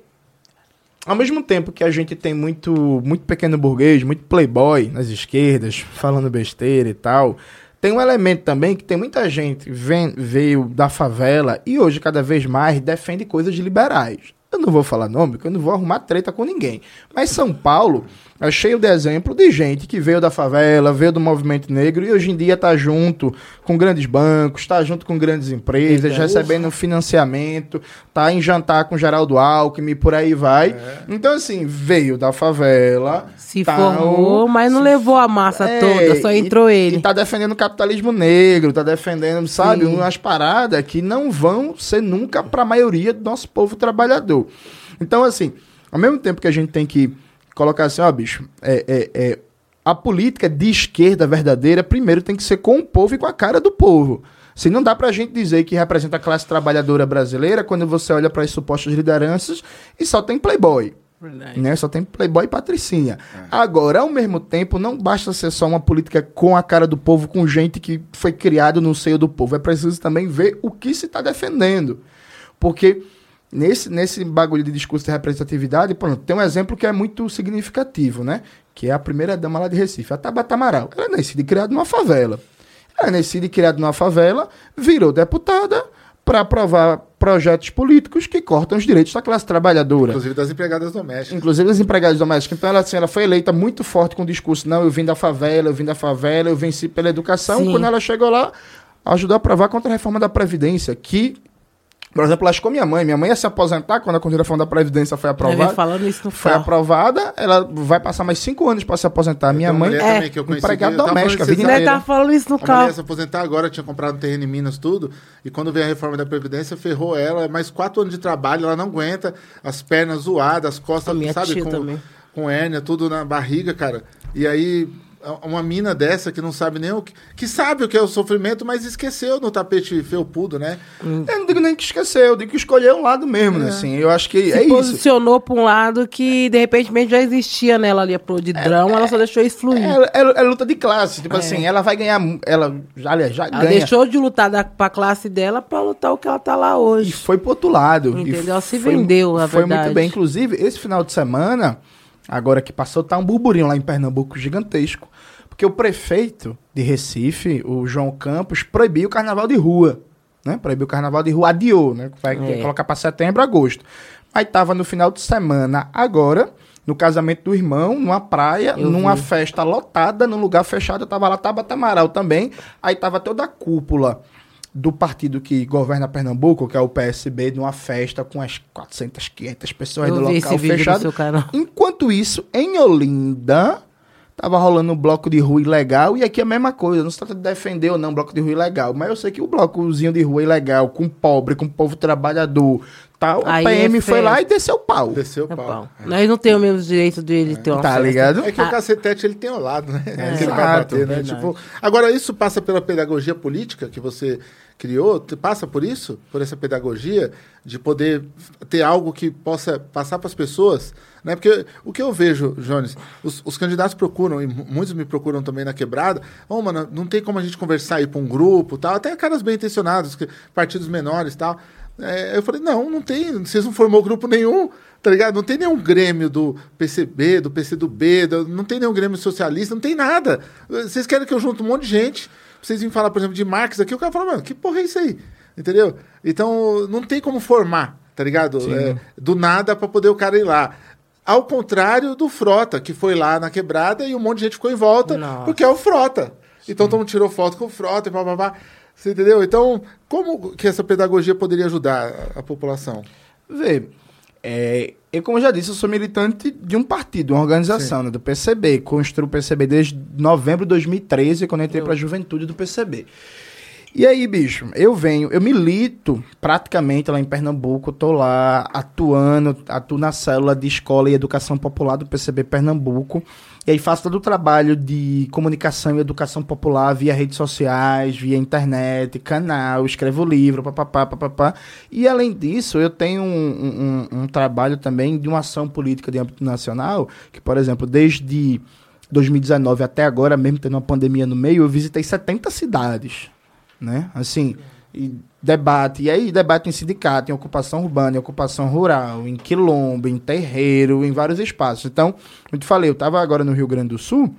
ao mesmo tempo que a gente tem muito, muito pequeno burguês, muito playboy nas esquerdas, falando besteira e tal, tem um elemento também que tem muita gente vem, veio da favela e hoje cada vez mais defende coisas liberais. Eu não vou falar nome, porque eu não vou arrumar treta com ninguém. Mas São Paulo é cheio de exemplo de gente que veio da favela, veio do movimento negro e hoje em dia está junto com grandes bancos, está junto com grandes empresas,
Eita,
recebendo financiamento, tá em jantar com Geraldo Alckmin e por aí vai. Então, assim, veio da favela.
Se
tá
formou,
um-
mas não levou a massa
é,
toda, só
e-
entrou ele.
E tá defendendo o capitalismo negro, tá defendendo, sabe,
Sim.
umas paradas que não vão ser nunca para a maioria do nosso povo trabalhador. Então, assim, ao mesmo tempo que a gente tem que colocar assim, ó, bicho, é, é, é, a política de esquerda verdadeira, primeiro tem que ser com o povo e com a cara do povo. Se não dá pra gente dizer que representa a classe trabalhadora brasileira quando você olha para as supostas lideranças e só tem playboy né? Só tem playboy e patricinha. Agora, ao mesmo tempo, não basta ser só uma política com a cara do povo, com gente que foi criado no seio do povo. É preciso também ver o que se está defendendo. Porque nesse, nesse bagulho de discurso de representatividade, pronto, tem um exemplo que é muito significativo, né? Que é a primeira dama lá de Recife, a Tabata Amaral. Ela é nascida e criada numa favela. Ela é nascida e criada numa favela, virou deputada para aprovar projetos políticos que cortam os direitos da classe trabalhadora
Inclusive das empregadas domésticas.
inclusive as empregadas domésticas. Então ela, assim, ela foi eleita muito forte com o discurso, não, eu vim da favela, eu vim da favela, eu venci pela educação.
Sim.
Quando ela chegou lá, ajudou a aprovar contra a reforma da Previdência, que, por exemplo, lascou minha mãe. Minha mãe ia se aposentar quando a reforma da Previdência foi aprovada.
falando isso no
Foi
carro.
aprovada, ela vai passar mais cinco anos para se aposentar. Minha
Tem uma
mãe é
também que eu conheci
empregada
eu
doméstica, a vida inteira.
tá falando isso no
A mulher ia
carro.
se aposentar agora, tinha comprado um terreno em Minas, tudo. E quando veio a reforma da Previdência, ferrou ela. Mais quatro anos de trabalho, ela não aguenta. As pernas zoadas, as costas,
A minha
sabe?
tia
Com,
também.
com hérnia, tudo na barriga, cara. E aí, uma mina dessa que não sabe nem o que... Que sabe o que é o sofrimento, mas esqueceu no tapete felpudo, né?
Eu não digo nem que esqueceu, eu digo que escolheu um lado mesmo, né? Assim, eu acho que
Se
é isso.
posicionou pra um lado que, de repente, já existia nela ali a podridão, ela só deixou isso fluir.
É, é- é luta de classe, tipo assim, ela vai ganhar, ela já, aliás, já
Ela
ganha.
deixou de lutar da, pra classe dela pra lutar o que ela tá lá
E
hoje.
foi pro outro lado. E
Entendeu? Ela se
foi-
vendeu, a
Foi
verdade.
muito bem. Inclusive, esse final de semana, agora que passou, tá um burburinho lá em Pernambuco gigantesco. Porque o prefeito de Recife, o João Campos, proibiu o carnaval de rua. Né? Proibiu o carnaval de rua, adiou, né? Vai
É.
colocar para setembro, agosto. Aí tava no final de semana, agora, no casamento do irmão, numa praia,
Eu
numa
vi.
festa lotada, num lugar fechado, tava lá Tabata Amaral também. Aí tava toda a cúpula do partido que governa Pernambuco, que é o PSB, numa festa com as 400, 500 pessoas
Eu vi
local fechado.
canal.
Enquanto isso, em Olinda, tava rolando um bloco de rua ilegal, e aqui é a mesma coisa, não se trata de defender ou não bloco de rua ilegal, mas eu sei que o blocozinho de rua ilegal, com pobre, com povo trabalhador, tal, a PM
é
foi lá e desceu o pau.
Desceu o
É
pau.
pau. Nós não temos o mesmo direito dele ter uma
Tá
festa.
ligado?
É que o cacetete ele tem ao lado, né? que ele vai
Exato,
bater, né? Tipo, agora, isso passa pela pedagogia política que você criou? Passa por isso? Por essa pedagogia de poder ter algo que possa passar para as pessoas? Né? Porque o que eu vejo, Jones, os, os candidatos procuram, e mu- muitos me procuram também na quebrada, ô, mano, não tem como a gente conversar aí para um grupo tal, até caras bem intencionados, partidos menores tal. É, eu falei, não, não tem, vocês não formou grupo nenhum, tá ligado? Não tem nenhum grêmio do PCB, do PCdoB, do, não tem nenhum grêmio socialista, não tem nada. Vocês querem que eu junte um monte de gente, vocês virem falar, por exemplo, de Marx aqui, o cara fala, mano, que porra é isso aí? Entendeu? Então, não tem como formar, tá ligado? É, do nada pra poder o cara ir lá. Ao contrário do Frota, que foi lá na quebrada e um monte de gente ficou em volta,
Nossa.
porque é o Frota. Então todo mundo tirou foto com o Frota e pá, pá, pá. Você entendeu? Então, como que essa pedagogia poderia ajudar a, a população?
Vê, é, eu, como eu já disse, eu sou militante de um partido, uma organização, né, do PCB. Construo o PCB desde novembro de 2013, quando eu entrei para a juventude do PCB. E aí, bicho, eu venho, eu milito praticamente lá em Pernambuco, tô lá atuando, atuo na célula de escola e educação popular do PCB Pernambuco. E aí faço todo o trabalho de comunicação e educação popular via redes sociais, via internet, canal, escrevo livro, papapá, papapá. E além disso, eu tenho um, um- um trabalho também de uma ação política de âmbito nacional, que, por exemplo, desde 2019 até agora, mesmo tendo uma pandemia no meio, eu visitei 70 cidades né? Assim, e debate, e aí debate em sindicato, em ocupação urbana, em ocupação rural, em quilombo, em terreiro, em vários espaços. Então, eu te falei, eu estava agora no Rio Grande do Sul,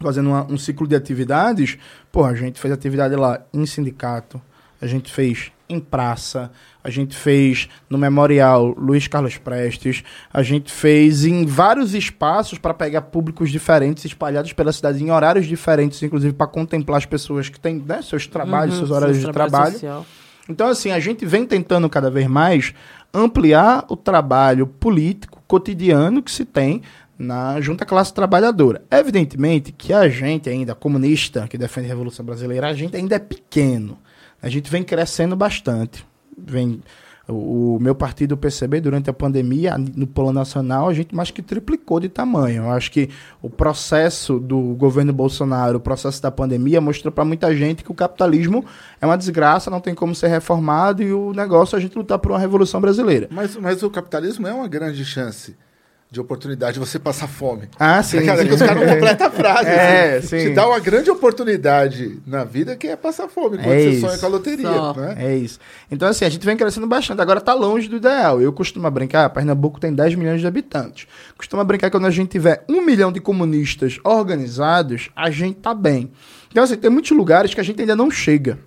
fazendo uma- um ciclo de atividades, pô, a gente fez atividade lá em sindicato, a gente fez em praça, a gente fez no Memorial Luiz Carlos Prestes, a gente fez em vários espaços para pegar públicos diferentes espalhados pela cidade em horários diferentes, inclusive para contemplar as pessoas que têm né, seus trabalhos,
Uhum,
seus horários
seus
de
trabalho
trabalho. Então, assim, a gente vem tentando cada vez mais ampliar o trabalho político cotidiano que se tem na junta classe trabalhadora. Evidentemente que a gente ainda, comunista, que defende a Revolução Brasileira, a gente ainda é pequeno. A gente vem crescendo bastante. Vem o, meu partido, PCB, durante a pandemia, no Polo Nacional, a gente mais que triplicou de tamanho. Eu acho que o processo do governo Bolsonaro, o processo da pandemia, mostrou para muita gente que o capitalismo é uma desgraça, não tem como ser reformado e o negócio é a gente lutar por uma revolução brasileira.
Mas, mas o capitalismo é uma grande chance de oportunidade de você passar fome.
Ah, sim.
Cara,
sim.
que os caras não completam a frase.
É,
assim.
sim.
Te dá uma grande oportunidade na vida que é passar fome, quando
É
você
isso.
sonha com a loteria.
Só.
Né?
É isso. Então, assim, a gente vem crescendo bastante. Agora tá longe do ideal. Eu costumo brincar, Pernambuco tem 10 milhões de habitantes. Costumo brincar que quando a gente tiver um milhão de comunistas organizados, a gente tá bem. Então, assim, tem muitos lugares que a gente ainda não chega.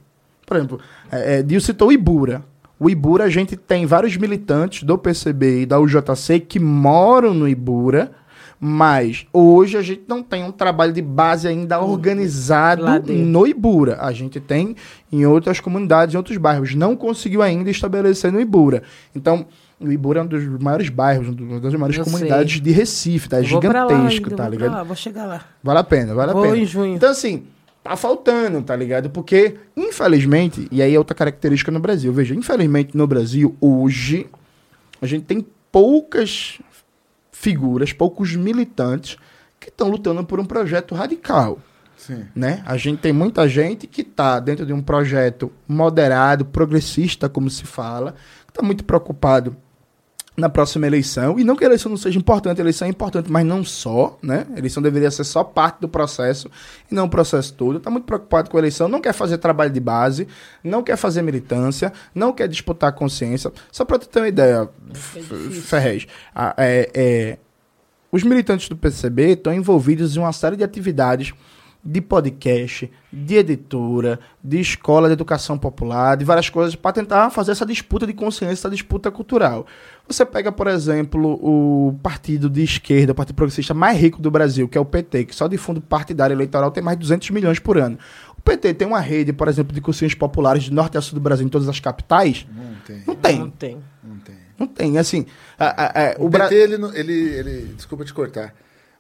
Por exemplo, é, é, Dio citou Ibura. O Ibura, a gente tem vários militantes do PCB e da UJC que moram no Ibura, mas hoje a gente não tem um trabalho de base ainda organizado
Lá dentro.
no Ibura. A gente tem em outras comunidades, em outros bairros. Não conseguiu ainda estabelecer no Ibura. Então, o Ibura é um dos maiores bairros, uma das maiores
Eu
comunidades
sei.
de Recife, tá? É
pra lá
gigantesco,
ainda,
tá ligado?
lá, vou chegar lá.
Vale a pena, vale a
Vou
pena.
em junho.
Então, assim, tá faltando, tá ligado? Porque, infelizmente, e aí é outra característica no Brasil, veja, infelizmente no Brasil, hoje, a gente tem poucas figuras, poucos militantes que estão lutando por um projeto radical.
Sim.
Né? A gente tem muita gente que está dentro de um projeto moderado, progressista, como se fala, que está muito preocupado na próxima eleição. E não que a eleição não seja importante, a eleição é importante, mas não só, né? A eleição deveria ser só parte do processo e não o processo todo. Está muito preocupado com a eleição, não quer fazer trabalho de base, não quer fazer militância, não quer disputar a consciência. Só para tu ter uma ideia, F- Ferrez, é- é, os militantes do PCB estão envolvidos em uma série de atividades de podcast, de editora, de escola de educação popular, de várias coisas, para tentar fazer essa disputa de consciência, essa disputa cultural. Você pega, por exemplo, o partido de esquerda, o partido progressista mais rico do Brasil, que é o PT, que só de fundo partidário eleitoral tem mais de 200 milhões por ano. O PT tem uma rede, por exemplo, de cursinhos populares de norte a sul do Brasil, em todas as capitais?
Não tem.
Não tem.
Não tem.
Não tem.
Não tem. Assim, a- a- a-
O,
o Bra-
PT, ele, ele, ele. Desculpa te cortar.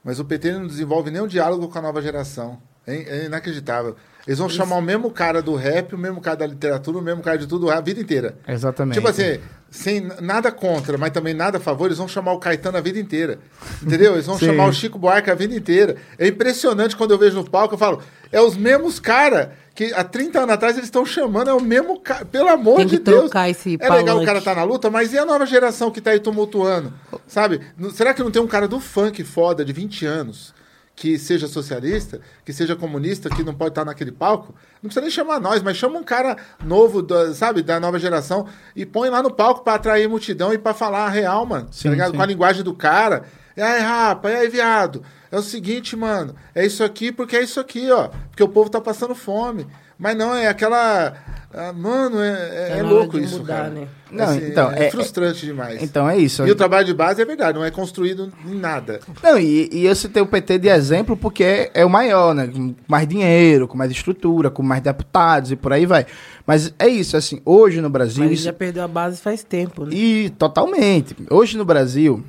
Mas o PT não desenvolve nenhum diálogo com a nova geração. É, é inacreditável. Eles vão chamar o mesmo cara do rap, o mesmo cara da literatura, o mesmo cara de tudo a vida inteira.
Exatamente.
Tipo assim, sem nada contra, mas também nada a favor, eles vão chamar o Caetano a vida inteira. Entendeu? Eles vão
Sim.
chamar o Chico Buarque a vida inteira. É impressionante quando eu vejo no palco, eu falo, é os mesmos caras que há 30 anos atrás eles estão chamando, é o mesmo cara. Pelo amor
Tem
de
que
Deus.
trocar esse
é legal o cara tá na luta, mas e a nova geração que tá aí tumultuando? Sabe? Será que não tem um cara do funk foda de 20 anos? Que seja socialista, que seja comunista, que não pode estar naquele palco, não precisa nem chamar nós, mas chama um cara novo, da- sabe, da nova geração, e põe lá no palco pra atrair multidão e pra falar a real, mano.
Sim,
tá ligado?
sim.
Com a linguagem do cara. E aí, rapa, e aí, viado? É o seguinte, mano, é isso aqui porque é isso aqui, ó. Porque o povo tá passando fome. Mas não, é aquela. ah, mano, é, é- é
hora
louco isso,
mudar,
cara.
né?
Não,
Assim,
então,
é,
é-
frustrante demais.
Então é isso.
E o trabalho de base é verdade, não é construído em nada.
Não, e, e eu citei o PT de exemplo porque é, é o maior, né? Com mais dinheiro, com mais estrutura, com mais deputados e por aí vai. Mas é isso, assim, hoje no Brasil.
Mas
isso-
já perdeu a base faz tempo, né?
E totalmente. Hoje no Brasil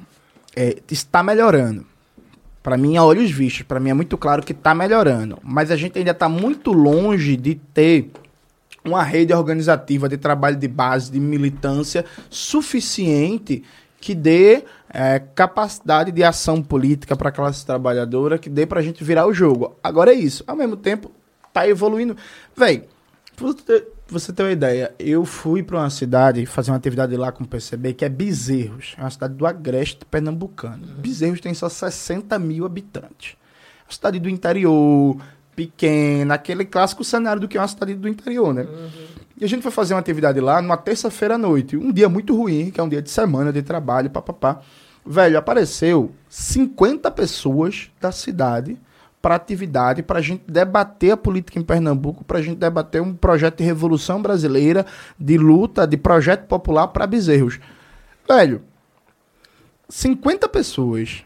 é, está melhorando. Para mim, a olhos vistos, para mim é muito claro que está melhorando. Mas a gente ainda está muito longe de ter uma rede organizativa de trabalho de base, de militância suficiente que dê é, capacidade de ação política para a classe trabalhadora, que dê para a gente virar o jogo. Agora é isso. Ao mesmo tempo, tá evoluindo. Véi, você, ter uma ideia, eu fui para uma cidade fazer uma atividade lá com o PCB, que é Bezerros. É uma cidade do Agreste Pernambucano. Bezerros tem só 60 mil habitantes. É uma cidade do interior, pequena, aquele clássico cenário do que é uma cidade do interior, né? E a gente foi fazer uma atividade lá numa terça-feira à noite. Um dia muito ruim, que é um dia de semana, de trabalho, papapá. Velho, apareceu 50 pessoas da cidade para atividade, para a gente debater a política em Pernambuco, para a gente debater um projeto de revolução brasileira, de luta, de projeto popular para bezerros. Velho, 50 pessoas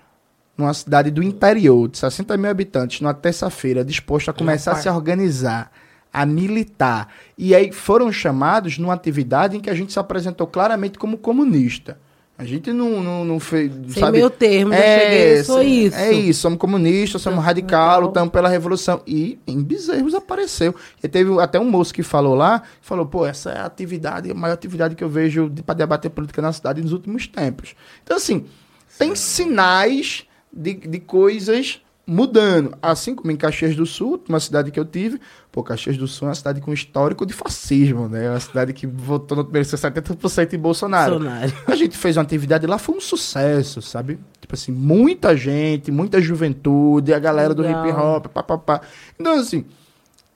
numa cidade do interior, de 60 mil habitantes, numa terça-feira, disposto a começar a se organizar, a militar. E aí foram chamados numa atividade em que a gente se apresentou claramente como comunista. A gente não, não, não fez.
Sem
sabe?
meio termo, eu cheguei, sou isso.
É isso, somos comunistas, somos radical, lutamos pela revolução. E em Bezerros apareceu. E teve até um moço que falou lá, falou, pô, essa é a atividade, a maior atividade que eu vejo de, para debater política na cidade nos últimos tempos. Então, assim, tem sinais de, de coisas mudando. Assim como em Caxias do Sul, uma cidade que eu tive, pô, Caxias do Sul é uma cidade com histórico de fascismo, né? É uma cidade que votou no primeiro 70% em Bolsonaro.
Bolsonaro.
A gente fez uma atividade lá, foi um sucesso, sabe? Tipo assim, muita gente, muita juventude, a galera do
Legal.
hip hop, papapá. Então, assim,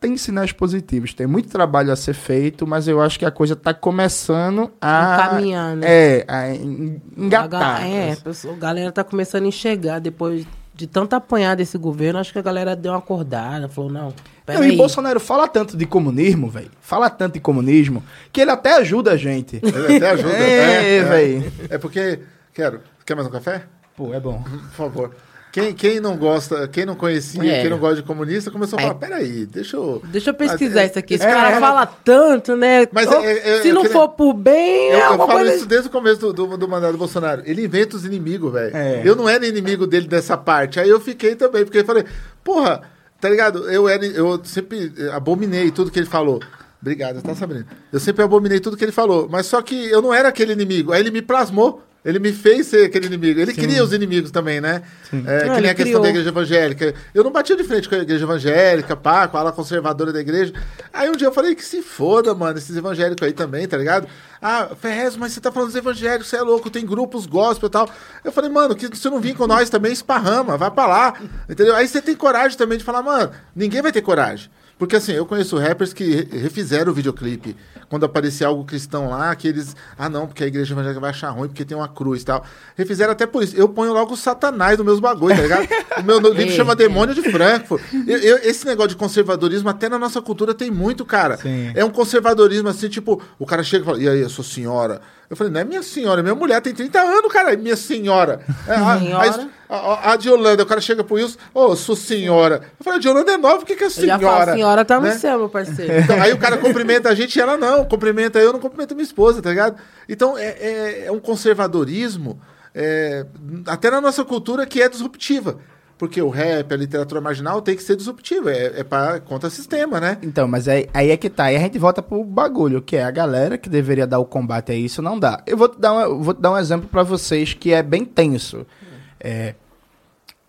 tem sinais positivos, tem muito trabalho a ser feito, mas eu acho que a coisa tá começando a.
Caminhar, né?
É, a en- engatar.
A ga- É, a galera tá começando a enxergar depois de tanto apanhar desse governo, acho que a galera deu uma acordada, falou, não,
Não,
peraí.
e Bolsonaro fala tanto de comunismo, velho. Fala tanto de comunismo, que ele até ajuda a gente.
Ele até ajuda.
É,
é,
véi.
É porque. Quero. Quer mais um café?
Pô, é bom.
Por favor. Quem, quem não gosta, quem não conhecia,
É.
quem não gosta de comunista, começou a falar: peraí, deixa eu.
Deixa eu pesquisar
Ah, é-
isso aqui. Esse
é,
cara
é,
fala tanto, né?
Mas é- é-
se
é
não
aquele-
for por bem,
Eu,
é
eu falo
coisa...
isso desde o começo do, do, do mandato do Bolsonaro. Ele inventa os inimigos, velho.
É.
Eu não era inimigo dele dessa parte. Aí eu fiquei também, porque eu falei, porra, tá ligado? Eu, era, eu sempre abominei tudo que ele falou. Obrigado, tá sabendo? Eu sempre abominei tudo que ele falou. Mas só que eu não era aquele inimigo. Aí ele me plasmou. Ele me fez ser aquele inimigo. Ele cria os inimigos também, né? É,
Não,
que nem a questão
criou.
da igreja evangélica. Eu não batia de frente com a igreja evangélica, pá, com a ala conservadora da igreja. Aí um dia eu falei que se foda, mano, esses evangélicos aí também, tá ligado? Ah, Ferrez, mas você tá falando dos evangélicos, você é louco, tem grupos gospel e tal. Eu falei, mano, que se não vir com nós também, esparrama, vai pra lá. Entendeu? Aí você tem coragem também de falar, mano, ninguém vai ter coragem. Porque assim, eu conheço rappers que re- refizeram o videoclipe. Quando aparecia algo cristão lá, que eles. Ah, não, porque a igreja evangélica vai achar ruim, porque tem uma cruz e tal. Refizeram até por isso. Eu ponho logo o satanás nos meus bagulhos, tá ligado? O meu livro chama Demônio de Frankfurt. Eu- eu- esse negócio de conservadorismo, até na nossa cultura, tem muito, cara.
Sim.
É um conservadorismo assim, tipo, o cara chega e fala, e aí, eu sou senhora? Eu falei, não é minha senhora, minha mulher tem 30 anos, cara, é minha senhora. É,
Senhora?
A, a- a de Holanda, o cara chega pro Wilson, ô, sou senhora. Eu falei, a de Holanda é nova, o que, que é senhora?
já falo, senhora tá no
Né?
céu, meu parceiro.
Então, aí o cara cumprimenta a gente e ela não. Cumprimenta eu, não cumprimenta minha esposa, tá ligado? Então é, é- é um conservadorismo, é, até na nossa cultura, que é disruptiva. Porque o rap, a literatura marginal tem que ser disruptiva. É, é para contra sistema, né?
Então, mas aí, aí é que tá. Aí a gente volta pro bagulho, que é a galera que deveria dar o combate a isso, não dá. Eu vou te dar, um- eu vou te dar um exemplo pra vocês que é bem tenso. É,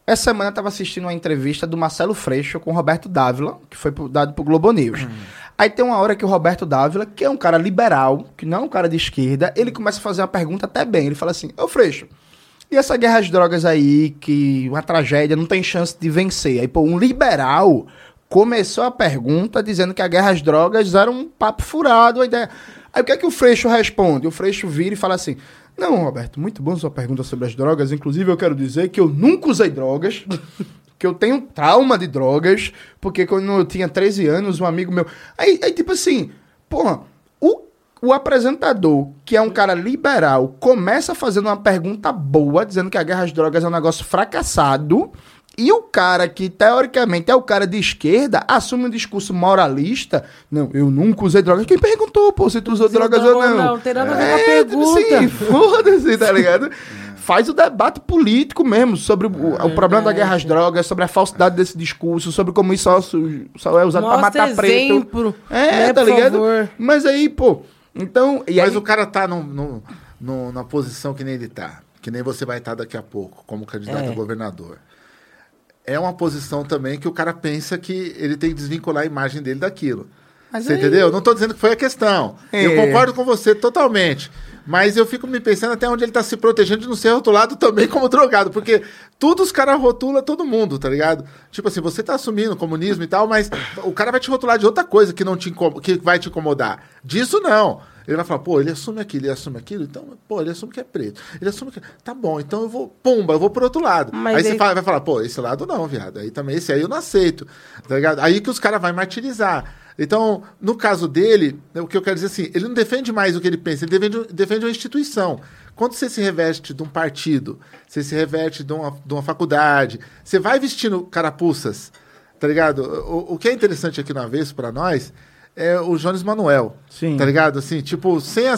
essa semana eu tava assistindo uma entrevista do Marcelo Freixo com o Roberto Dávila, que foi dado pro Globo News. Aí tem uma hora que o Roberto Dávila, que é um cara liberal, que não é um cara de esquerda, ele começa a fazer uma pergunta até bem. Ele fala assim, ô Freixo, e essa guerra às drogas aí, que uma tragédia, não tem chance de vencer. Aí, pô, um liberal começou a pergunta dizendo que a guerra às drogas era um papo furado, a ideia. Aí o que é que o Freixo responde? O Freixo vira e fala assim: Não, Roberto, muito bom sua pergunta sobre as drogas. Inclusive, eu quero dizer que eu nunca usei drogas. Que eu tenho trauma de drogas, porque quando eu tinha 13 anos, um amigo meu. Aí, aí tipo assim, porra, o o apresentador, que é um cara liberal, começa fazendo uma pergunta boa, dizendo que a guerra às drogas é um negócio fracassado. E o cara que, teoricamente, é o cara de esquerda, assume um discurso moralista. Não, eu nunca usei drogas. Quem perguntou, pô, se tu usou
Se
tá
drogas
não,
ou não?
não, tem nada a ver com a
É,
pergunta.
foda-se, tá ligado? Faz o debate político mesmo sobre o, o problema da guerra às drogas, sobre a falsidade desse discurso, sobre como isso só, só é usado pra
Mostra
matar preto.
exemplo,
É,
né,
tá ligado?
favor.
Mas aí, pô, então. E
Mas
aí,
o cara tá num- num- num- na posição que nem ele tá. Que nem você vai estar daqui a pouco, como candidato
É.
a governador. É uma posição também que o cara pensa que ele tem que desvincular a imagem dele daquilo.
Mas
você
aí-
entendeu? Não tô dizendo que foi a questão.
É.
Eu concordo com você totalmente. Mas eu fico me pensando até onde ele tá se protegendo de não ser rotulado também como drogado. Porque tudo os caras rotulam todo mundo, tá ligado? Tipo assim, você tá assumindo o comunismo e tal, mas o cara vai te rotular de outra coisa que, não te que vai te incomodar. Disso não. Ele vai falar, pô, ele assume aquilo, ele assume aquilo, então, pô, ele assume que é preto. Ele assume que. Tá bom, então eu vou, pumba, eu vou pro outro lado.
Mas
aí você
ele-
fala- vai falar, pô, esse lado não, viado. Aí também, esse aí eu não aceito. Tá ligado? Aí que os caras vão martirizar. Então, no caso dele, né, o que eu quero dizer assim, ele não defende mais o que ele pensa, ele defende, defende uma instituição. Quando você se reveste de um partido, você se reveste de uma, de uma faculdade, você vai vestindo carapuças, tá ligado? O, o que é interessante aqui na vez para nós é o Jones Manuel.
Sim.
Tá ligado? Assim, tipo, sem a,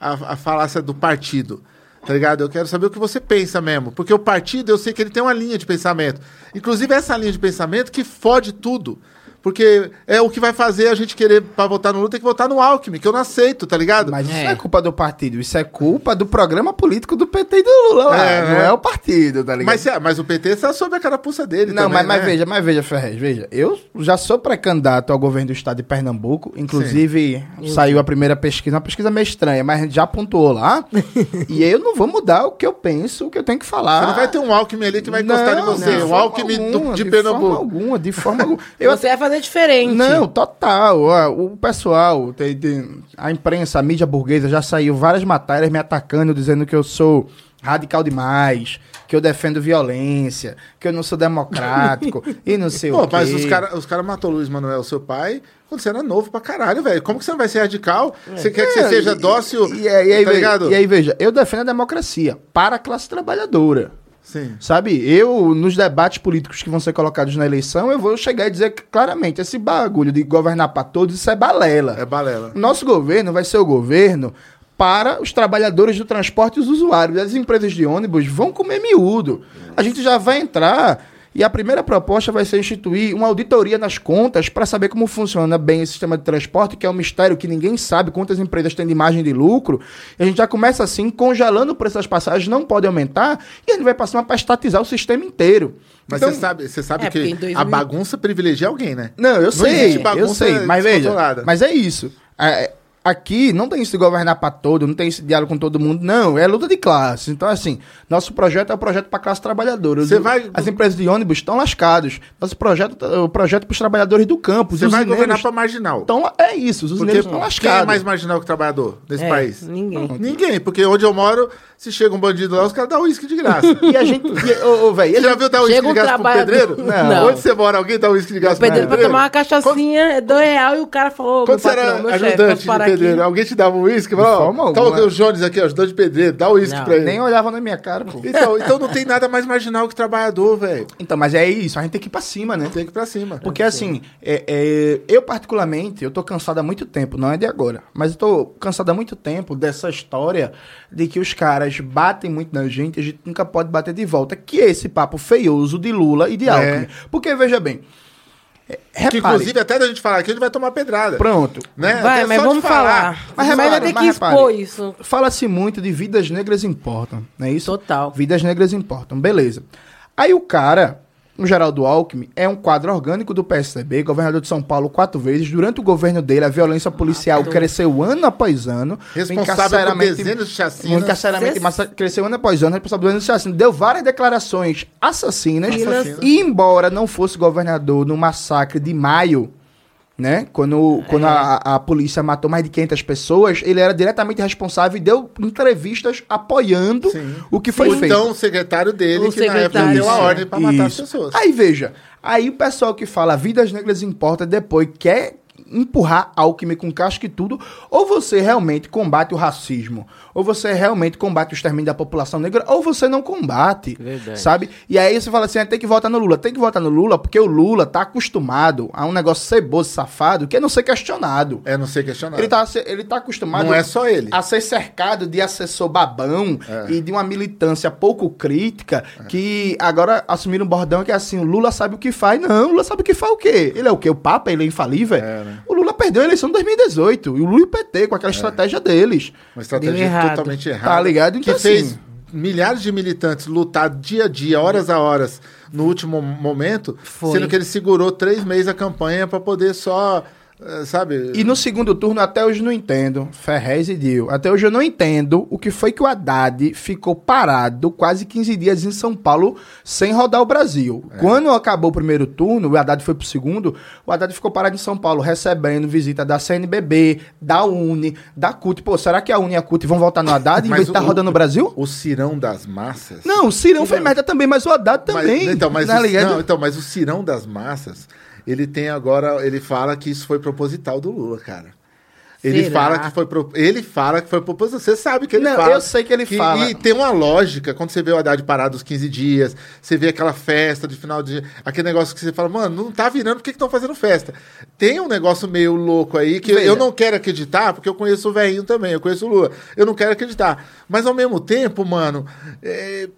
a, a falácia do partido. Tá ligado? Eu quero saber o que você pensa mesmo. Porque o partido, eu sei que ele tem uma linha de pensamento. Inclusive, essa linha de pensamento que fode tudo. Porque é o que vai fazer a gente querer, pra votar no Lula, tem que votar no Alckmin, que eu não aceito, tá ligado?
Mas isso não é culpa do partido, isso é culpa do programa político do PT e do Lula lá.
É,
não
né?
é o partido, tá ligado?
Mas, se- mas o PT está sob a carapuça dele
Não,
também,
mas, mas
né?
veja, mas veja, Ferrez, veja. Eu já sou pré-candidato ao governo do estado de Pernambuco. Inclusive, saiu a primeira pesquisa, uma pesquisa meio estranha, mas a gente já pontuou lá. e eu não vou mudar o que eu penso, o que eu tenho que falar.
Você não vai ter um Alckmin ali que vai encostar em você.
de
o Alckmin do-
alguma,
de,
de
Pernambuco.
forma alguma, de forma alguma. Eu
Você vai fazer diferente.
Não, total. O pessoal, tem- tem- a imprensa, a mídia burguesa já saiu várias matérias me atacando, dizendo que eu sou radical demais, que eu defendo violência, que eu não sou democrático e não sei
Pô,
o quê.
mas os caras os cara matou o Luiz Manuel, seu pai, quando você era novo pra caralho, velho. Como que você não vai ser radical? Você quer que você
É,
seja
e-
dócil,
E, aí, e aí,
tá
veja,
ligado?
e aí, veja, eu defendo a democracia para a classe trabalhadora.
Sim.
Sabe, eu, nos debates políticos que vão ser colocados na eleição, eu vou chegar e dizer que, claramente, esse bagulho de governar para todos, isso é balela.
É balela.
Nosso governo vai ser o governo para os trabalhadores do transporte e os usuários. As empresas de ônibus vão comer miúdo. A gente já vai entrar e a primeira proposta vai ser instituir uma auditoria nas contas para saber como funciona bem esse sistema de transporte, que é um mistério que ninguém sabe quantas empresas têm de margem de lucro. E a gente já começa assim, congelando o preço das passagens, não pode aumentar, e a gente vai passar para estatizar o sistema inteiro.
Mas
Então-
você sabe, você sabe
É,
que
2000
a bagunça privilegia alguém, né?
Não, eu sei,
existe
eu
bagunça
sei, mas veja, mas é isso. É, aqui não tem isso de governar para todo, não tem esse diálogo com todo mundo, não, é luta de classes. Então, assim, nosso projeto é o projeto para a classe trabalhadora.
Você vai-
As empresas de ônibus estão lascados. Nosso projeto é o projeto para os trabalhadores do campo.
Você vai governar pra marginal.
tão la- É isso, os usineiros estão
quem é
lascados.
mais marginal que trabalhador nesse
É,
país?
ninguém.
Ninguém, porque onde eu moro, se chega um bandido lá, os caras dão uísque de graça.
E a gente... e- Ô, ô, velho,
Você já viu dar uísque de
um
graça pro pedreiro?
Não.
Onde você mora, alguém dá uísque de graça
O pedreiro
pro
pra tomar uma cachaçinha é dois real e o cara falou,
Quando
meu
você
patrão,
era
meu chefe,
ajudante
posso
de pedreiro,
aqui?
alguém te dava um uísque? Falou, ó, tá o Jones aqui, ó, ajudante de pedreiro, dá uísque
Não,
pra ele.
nem olhava na minha cara, pô.
Então, então não tem nada mais marginal que trabalhador, velho.
Então, mas é isso, a gente tem que ir pra cima, né?
Tem que ir pra cima.
Porque assim, é- é, eu particularmente, eu tô cansado há muito tempo, não é de agora, mas eu tô cansado há muito tempo dessa história de que os caras batem muito na gente e a gente nunca pode bater de volta, que é esse papo feioso de Lula e de Alckmin. Porque, veja bem, é,
Que
repare,
inclusive até da gente falar aqui, a gente vai tomar pedrada.
pronto,
Né?
Vai,
Até
mas vamos falar.
Mas
Mas,
repare,
vai ter
mas
que expor isso.
fala-se muito de vidas negras importam, não é isso?
Total.
Vidas negras importam, beleza. Aí o cara, o Geraldo Alckmin, é um quadro orgânico do PSDB, governador de São Paulo quatro vezes. Durante o governo dele, a violência policial cresceu ano após ano.
Responsável por
Encarceramento-
dezenas de chacinas.
encarceramento, massa- cresceu ano após ano, responsável por assassino. Deu várias declarações assassinas.
Assassinas.
E embora não fosse governador no massacre de maio, né? Quando, quando a, a polícia matou mais de 500 pessoas, ele era diretamente responsável e deu entrevistas apoiando
Sim.
o que foi
Ou
feito.
então o secretário dele,
O
que na época
secretário,
deu a ordem pra matar as pessoas.
Aí veja, aí o pessoal que fala vidas negras importa depois quer empurrar Alckmin com casca e tudo, ou você realmente combate o racismo, ou você realmente combate o extermínio da população negra, ou você não combate,
Verdade.
sabe? E aí você fala assim, ah, tem que votar no Lula, tem que votar no Lula porque o Lula tá acostumado a um negócio ceboso, safado, que é não ser questionado.
É não ser questionado.
Ele tá, ele tá acostumado
Não é só ele.
a ser cercado de assessor babão
É.
e de uma militância pouco crítica que agora assumiram um bordão que é assim, o Lula sabe o que faz. Não, o Lula sabe o que faz o quê? Ele é o quê? O Papa? Ele é infalível?
É, né?
O Lula perdeu a eleição em 2018 e o Lula e o PT com aquela estratégia deles.
Uma estratégia
Deu errado.
totalmente errada.
Tá ligado? Então,
que fez
assim-
milhares de militantes lutar dia a dia, horas a horas, no último momento,
Foi.
sendo que ele segurou três meses a campanha para poder só sabe?
E no segundo turno, até hoje não entendo, Ferrez e Dil, até hoje eu não entendo o que foi que o Haddad ficou parado quase 15 dias em São Paulo sem rodar o Brasil. Quando acabou o primeiro turno, o Haddad foi pro segundo, o Haddad ficou parado em São Paulo, recebendo visita da CNBB, da UNE, da CUT. Pô, será que a UNE e a CUT vão voltar no Haddad em vez de estar
o-
rodando o Brasil?
O Cirão das Massas.
Não, o Cirão foi merda também, mas o Haddad também.
Mas, então, mas
tá
o, não, então, mas o Cirão das Massas, ele tem agora, ele fala que isso foi proposital do Lula, cara. Ele
Será?
fala que foi pro- ele fala que foi proposital. Você sabe que ele
Não,
fala.
eu sei que ele fala.
E tem uma lógica quando você vê o Haddad parado os 15 dias, você vê aquela festa de final de aquele negócio que você fala, mano, não tá virando, por que estão fazendo festa? Tem um negócio meio louco aí que
Veja.
eu não quero acreditar, porque eu conheço o velhinho também, eu conheço o Lula. Eu não quero acreditar. Mas ao mesmo tempo, mano, é,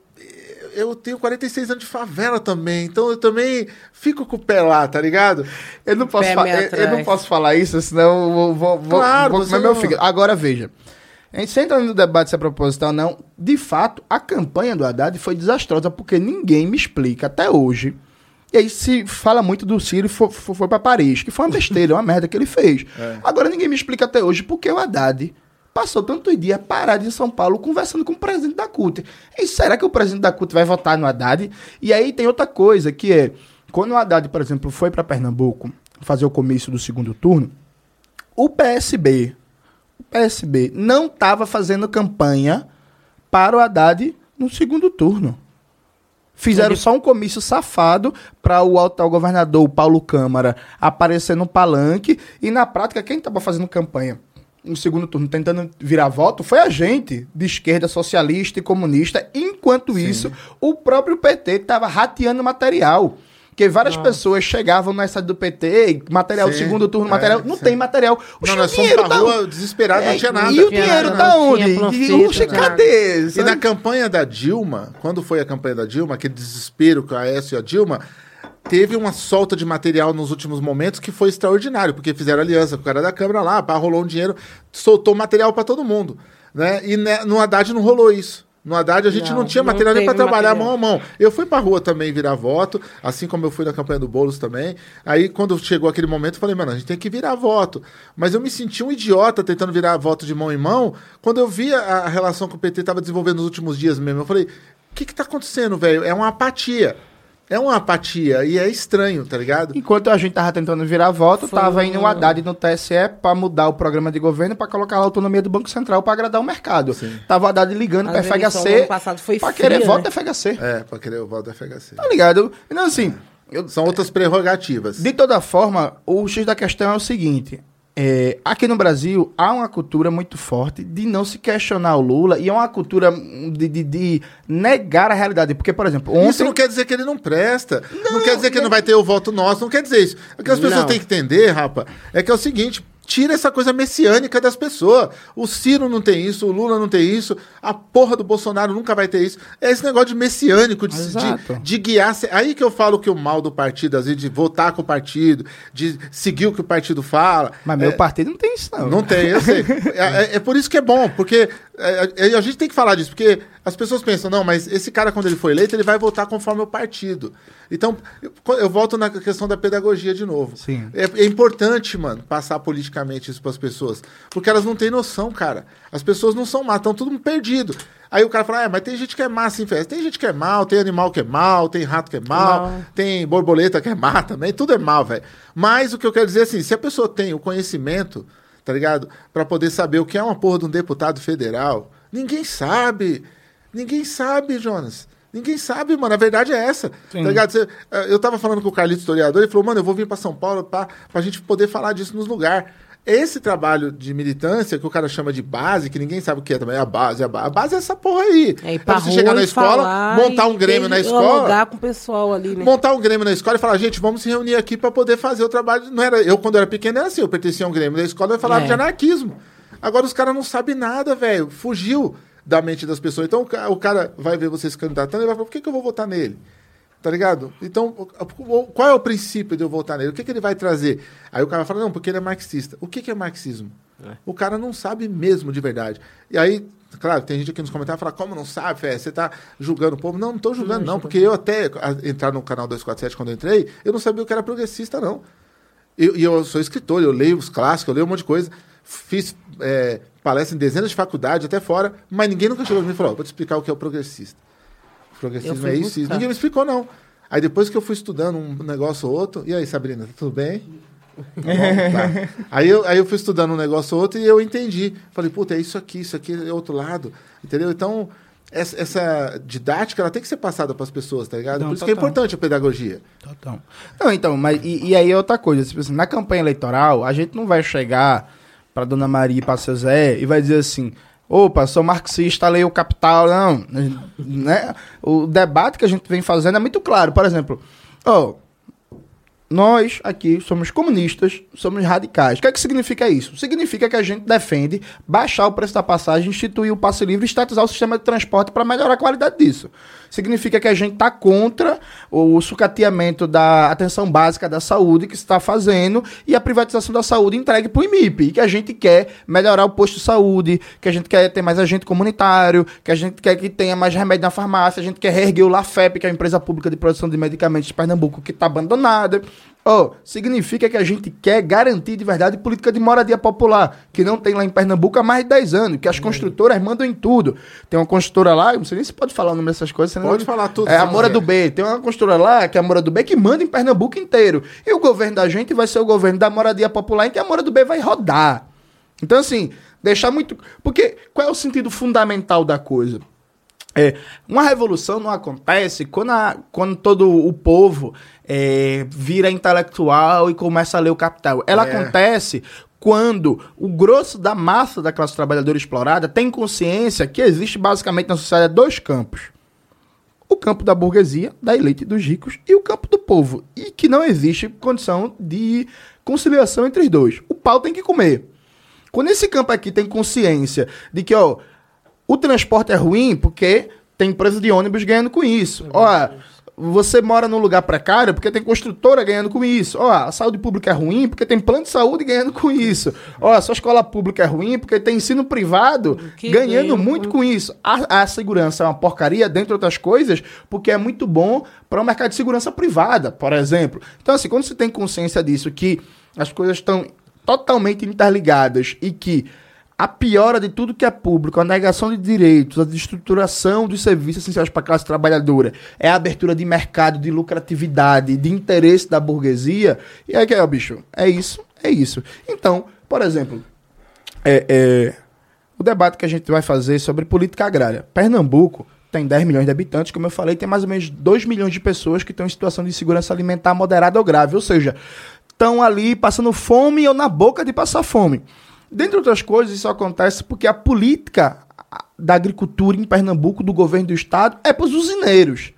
eu tenho 46 anos de favela também, então eu também fico com o pé lá, tá ligado?
Eu não posso, fa- eu, eu não posso falar isso, senão eu vou, vou, vou,
Claro,
vou comer meu fígado. Agora veja. A gente entra no debate se é proposital ou não. De fato, a campanha do Haddad foi desastrosa, porque ninguém me explica até hoje. E aí se fala muito do Ciro e foi, foi, pra Paris, que foi uma besteira, uma merda que ele fez. Agora ninguém me explica até hoje porque o Haddad passou tantos dias parado em São Paulo conversando com o presidente da CUT. E será que o presidente da CUT vai votar no Haddad? E aí tem outra coisa, que é, quando o Haddad, por exemplo, foi para Pernambuco fazer o comício do segundo turno, o PSB, o PSB não estava fazendo campanha para o Haddad no segundo turno. Fizeram só um comício safado para o atual governador Paulo Câmara aparecer no palanque e na prática quem estava fazendo campanha no segundo turno tentando virar voto foi a gente de esquerda socialista e comunista. Enquanto isso, o próprio PT estava rateando material. Porque várias pessoas chegavam nessa do PT, material do
Sim,
segundo turno,
é,
material. não
sim.
tem material. O
Não, nós fomos pra
tá-
rua desesperado, não tinha nada.
E o dinheiro
nada,
tá
não
onde? E, Oxe,
nada.
cadê?
E na campanha da Dilma, quando foi a campanha da Dilma, aquele desespero com a Aécio e a Dilma, teve uma solta de material nos últimos momentos que foi extraordinário, porque fizeram aliança com o cara da Câmara lá, pá, rolou um dinheiro, soltou material para todo mundo. Né? E né, no Haddad não rolou isso. No Haddad a gente não,
Não,
tinha
não
material nem para trabalhar
material.
mão a mão. Eu fui pra rua também virar voto, assim como eu fui na campanha do Boulos também. Aí, quando chegou aquele momento, eu falei, mano, a gente tem que virar voto. Mas eu me senti um idiota tentando virar voto de mão em mão, quando eu vi a, a relação que o PT estava desenvolvendo nos últimos dias mesmo. Eu falei, o que que tá acontecendo, velho? É uma apatia. É uma apatia e é estranho, tá ligado?
Enquanto a gente tava tentando virar voto, tava indo o Haddad no TSE pra mudar o programa de governo pra colocar a autonomia do Banco Central pra agradar o mercado. Tava o Haddad ligando
do
FHC
ano passado foi
pra
fria,
querer
né?
voto da FHC.
É, pra querer o voto da FHC.
Tá ligado? Então, assim, eu-
São outras prerrogativas.
de toda forma, o X da questão é o seguinte. É, aqui no Brasil há uma cultura muito forte de não se questionar o Lula e é uma cultura de, de- de negar a realidade. Porque, por exemplo, ontem.
Isso não quer dizer que ele não presta. Não, quer dizer que não vai ter o voto nosso. Não quer dizer isso. O que as pessoas
Não.
têm que entender, rapa, é que é o seguinte. Tira essa coisa messiânica das pessoas. O Ciro não tem isso, o Lula não tem isso, a porra do Bolsonaro nunca vai ter isso. É esse negócio de messiânico, de, de, de guiar. Aí que eu falo que o mal do partido, às vezes, de votar com o partido, de seguir o que o partido fala.
Mas meu
é,
partido não tem isso, não.
não tem, eu sei. É, é- é por isso que é bom, porque é, é, a gente tem que falar disso, porque as pessoas pensam, não, mas esse cara, quando ele for eleito, ele vai votar conforme o partido. Então, eu, eu volto na questão da pedagogia de novo.
Sim.
É, é importante, mano, passar politicamente isso pras pessoas, porque elas não têm noção, cara. As pessoas não são má, estão tudo perdido. Aí o cara fala, ah, mas tem gente que é má assim, festa. Tem gente que é mal, tem animal que é mal, tem rato que é mal,
Mal.
tem borboleta que é má também, tudo é mal, velho. Mas o que eu quero dizer é assim, se a pessoa tem o conhecimento, tá ligado? Pra poder saber o que é uma porra de um deputado federal, ninguém sabe. Ninguém sabe, Jonas. Ninguém sabe, mano. A verdade é essa. Tá ligado? Você- eh, eu tava falando com o Carlito historiador, ele falou, mano, eu vou vir pra São Paulo pra, pra gente poder falar disso nos lugares. Esse trabalho de militância, que o cara chama de base, que ninguém sabe o que é também, é a base. A ba- a base é essa porra aí.
É
É
pra
você chegar na escola, montar um Grêmio na escola
dialogar com o pessoal ali, né?
montar um Grêmio na escola e falar, gente, vamos se reunir aqui para poder fazer o trabalho. Não era eu quando era pequeno era assim, eu pertencia a um Grêmio da escola e falava
É.
de anarquismo. Agora os caras não sabem nada, velho. Fugiu da mente das pessoas. Então o ca- o cara vai ver você se candidatando e vai falar, por que, que eu vou votar nele? Tá ligado? Então, qual é o princípio de eu votar nele? O que, que ele vai trazer? Aí o cara fala, não, porque ele é marxista. O que, que é marxismo? O cara não sabe mesmo de verdade. E aí, claro, tem gente aqui nos comentários que fala, como não sabe, Fé? Você tá julgando o povo. Não, não tô julgando, não, porque eu até a- entrar no canal 247 quando eu entrei, eu não sabia o que era progressista, não. eu, e eu sou escritor, eu leio os clássicos, eu leio um monte de coisa. Fiz é, palestra em dezenas de faculdades, até fora, mas ninguém nunca chegou pra mim e falou: "Ó, vou te explicar o que é o progressista. O progressismo é isso, isso. Ninguém me explicou, não. Aí depois que eu fui estudando um negócio ou outro, e aí, Sabrina, tudo bem? Tá bom? Tá. Aí, eu, aí eu fui estudando um negócio ou outro e eu entendi. Falei, puta, é isso aqui, isso aqui é outro lado. Entendeu? Então, essa, essa didática ela tem que ser passada para as pessoas, tá ligado?
Não,
Por isso que é
total.
importante a pedagogia.
Total. Não, então, mas e, e aí é outra coisa. Tipo assim, na campanha eleitoral, a gente não vai chegar pra Dona Maria e pra seu Zé e vai dizer assim. Opa, sou marxista, leio o Capital. Não, né? O debate que a gente vem fazendo é muito claro. Por exemplo, ó, nós aqui somos comunistas, somos radicais. O que é que significa isso? Significa que a gente defende baixar o preço da passagem, instituir o passe livre estatizar o sistema de transporte para melhorar a qualidade disso. Significa que a gente está contra o sucateamento da atenção básica da saúde que está fazendo e a privatização da saúde entregue para o IMIP. E que a gente quer melhorar o posto de saúde, que a gente quer ter mais agente comunitário, que a gente quer que tenha mais remédio na farmácia, a gente quer reerguer o LAFEP, que é a empresa pública de produção de medicamentos de Pernambuco, que está abandonada. Oh, significa que a gente quer garantir de verdade política de moradia popular, que não tem lá em Pernambuco há mais de 10 anos, que as construtoras mandam em tudo. Tem uma construtora lá, não sei nem se pode falar o nome dessas coisas.
Pode falar tudo,
É a Mora do B. Tem uma construtora lá, que é a Mora do B, que manda em Pernambuco inteiro. E o governo da gente vai ser o governo da moradia popular, em que a Mora do B vai rodar. Então, assim, deixar muito. Porque qual é o sentido fundamental da coisa? É, uma revolução não acontece quando, a- quando todo o povo é, vira intelectual e começa a ler o capital. Ela
É.
acontece quando o grosso da massa da classe trabalhadora explorada tem consciência que existe basicamente na sociedade dois campos. O campo da burguesia, da elite e dos ricos, e o campo do povo. E que não existe condição de conciliação entre os dois. O pau tem que comer. Quando esse campo aqui tem consciência de que, ó, o transporte é ruim porque tem empresa de ônibus ganhando com isso. Ó, você mora num lugar precário porque tem construtora ganhando com isso. Ó, a saúde pública é ruim porque tem plano de saúde ganhando com isso. Ó, a sua escola pública é ruim porque tem ensino privado
Que
ganhando
ganha
muito com isso. A, a segurança é uma porcaria, dentre outras coisas, porque é muito bom para o mercado de segurança privada, por exemplo. Então, assim, quando você tem consciência disso, que as coisas estão totalmente interligadas e que a piora de tudo que é público, a negação de direitos, a destruturação dos serviços essenciais para a classe trabalhadora, é a abertura de mercado, de lucratividade, de interesse da burguesia, e aí que é, ó, bicho, é isso, é isso. Então, por exemplo, é, é, o debate que a gente vai fazer sobre política agrária. Pernambuco tem 10 milhões de habitantes, como eu falei, tem mais ou menos 2 milhões de pessoas que estão em situação de insegurança alimentar moderada ou grave, ou seja, estão ali passando fome ou na boca de passar fome. Dentre outras coisas, isso acontece porque a política da agricultura em Pernambuco, do governo do estado, é para os usineiros.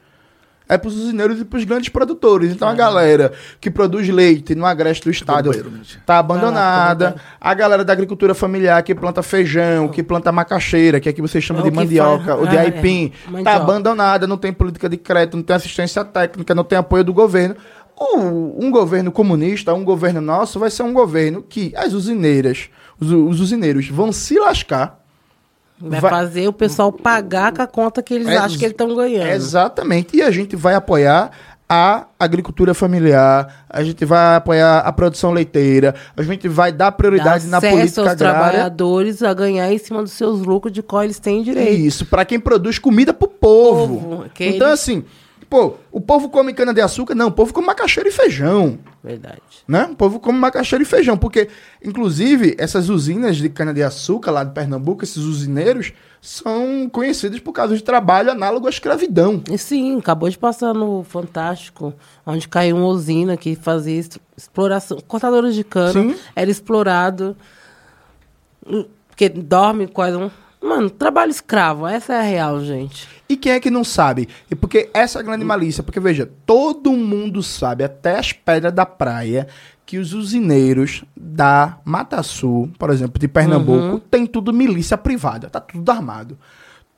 É para os usineiros e para os grandes produtores. Então a galera que produz leite no agreste do estado está abandonada. A galera da agricultura familiar que planta feijão, que planta macaxeira, que aqui vocês chamam
É
de
que
mandioca, ou de
ah, é.
aipim, está abandonada, não tem política de crédito, não tem assistência técnica, não tem apoio do governo. Um governo comunista, um governo nosso, vai ser um governo que as usineiras, os, os usineiros vão se lascar.
Vai,
Vai-
fazer o pessoal pagar com a conta que eles
Ex-
acham que eles estão ganhando.
Exatamente. E a gente vai apoiar a agricultura familiar, a gente vai apoiar a produção leiteira, a gente vai dar prioridade
Dá
na política
aos
agrária.
trabalhadores a ganhar em cima dos seus lucros de qual eles têm direito.
Isso, para quem produz comida pro povo.
Povo, que
então,
eles-
assim, pô, o povo come cana-de-açúcar? Não, o povo come macaxeira e feijão.
Verdade.
né? O povo come macaxeira e feijão, porque, inclusive, essas usinas de cana-de-açúcar lá de Pernambuco, esses usineiros, são conhecidos por causa de trabalho análogo à escravidão.
Sim, acabou de passar no Fantástico, onde caiu uma usina que fazia exploração. Cortadores de cana,
Sim.
era explorado. hum, Porque dorme quase um. Mano, trabalho escravo, essa é a real, gente.
E quem é que não sabe? E porque essa é a grande malícia, porque veja, todo mundo sabe, até as pedras da praia, que os usineiros da Mata Sul, por exemplo, de Pernambuco, tem tudo milícia privada, tá tudo armado.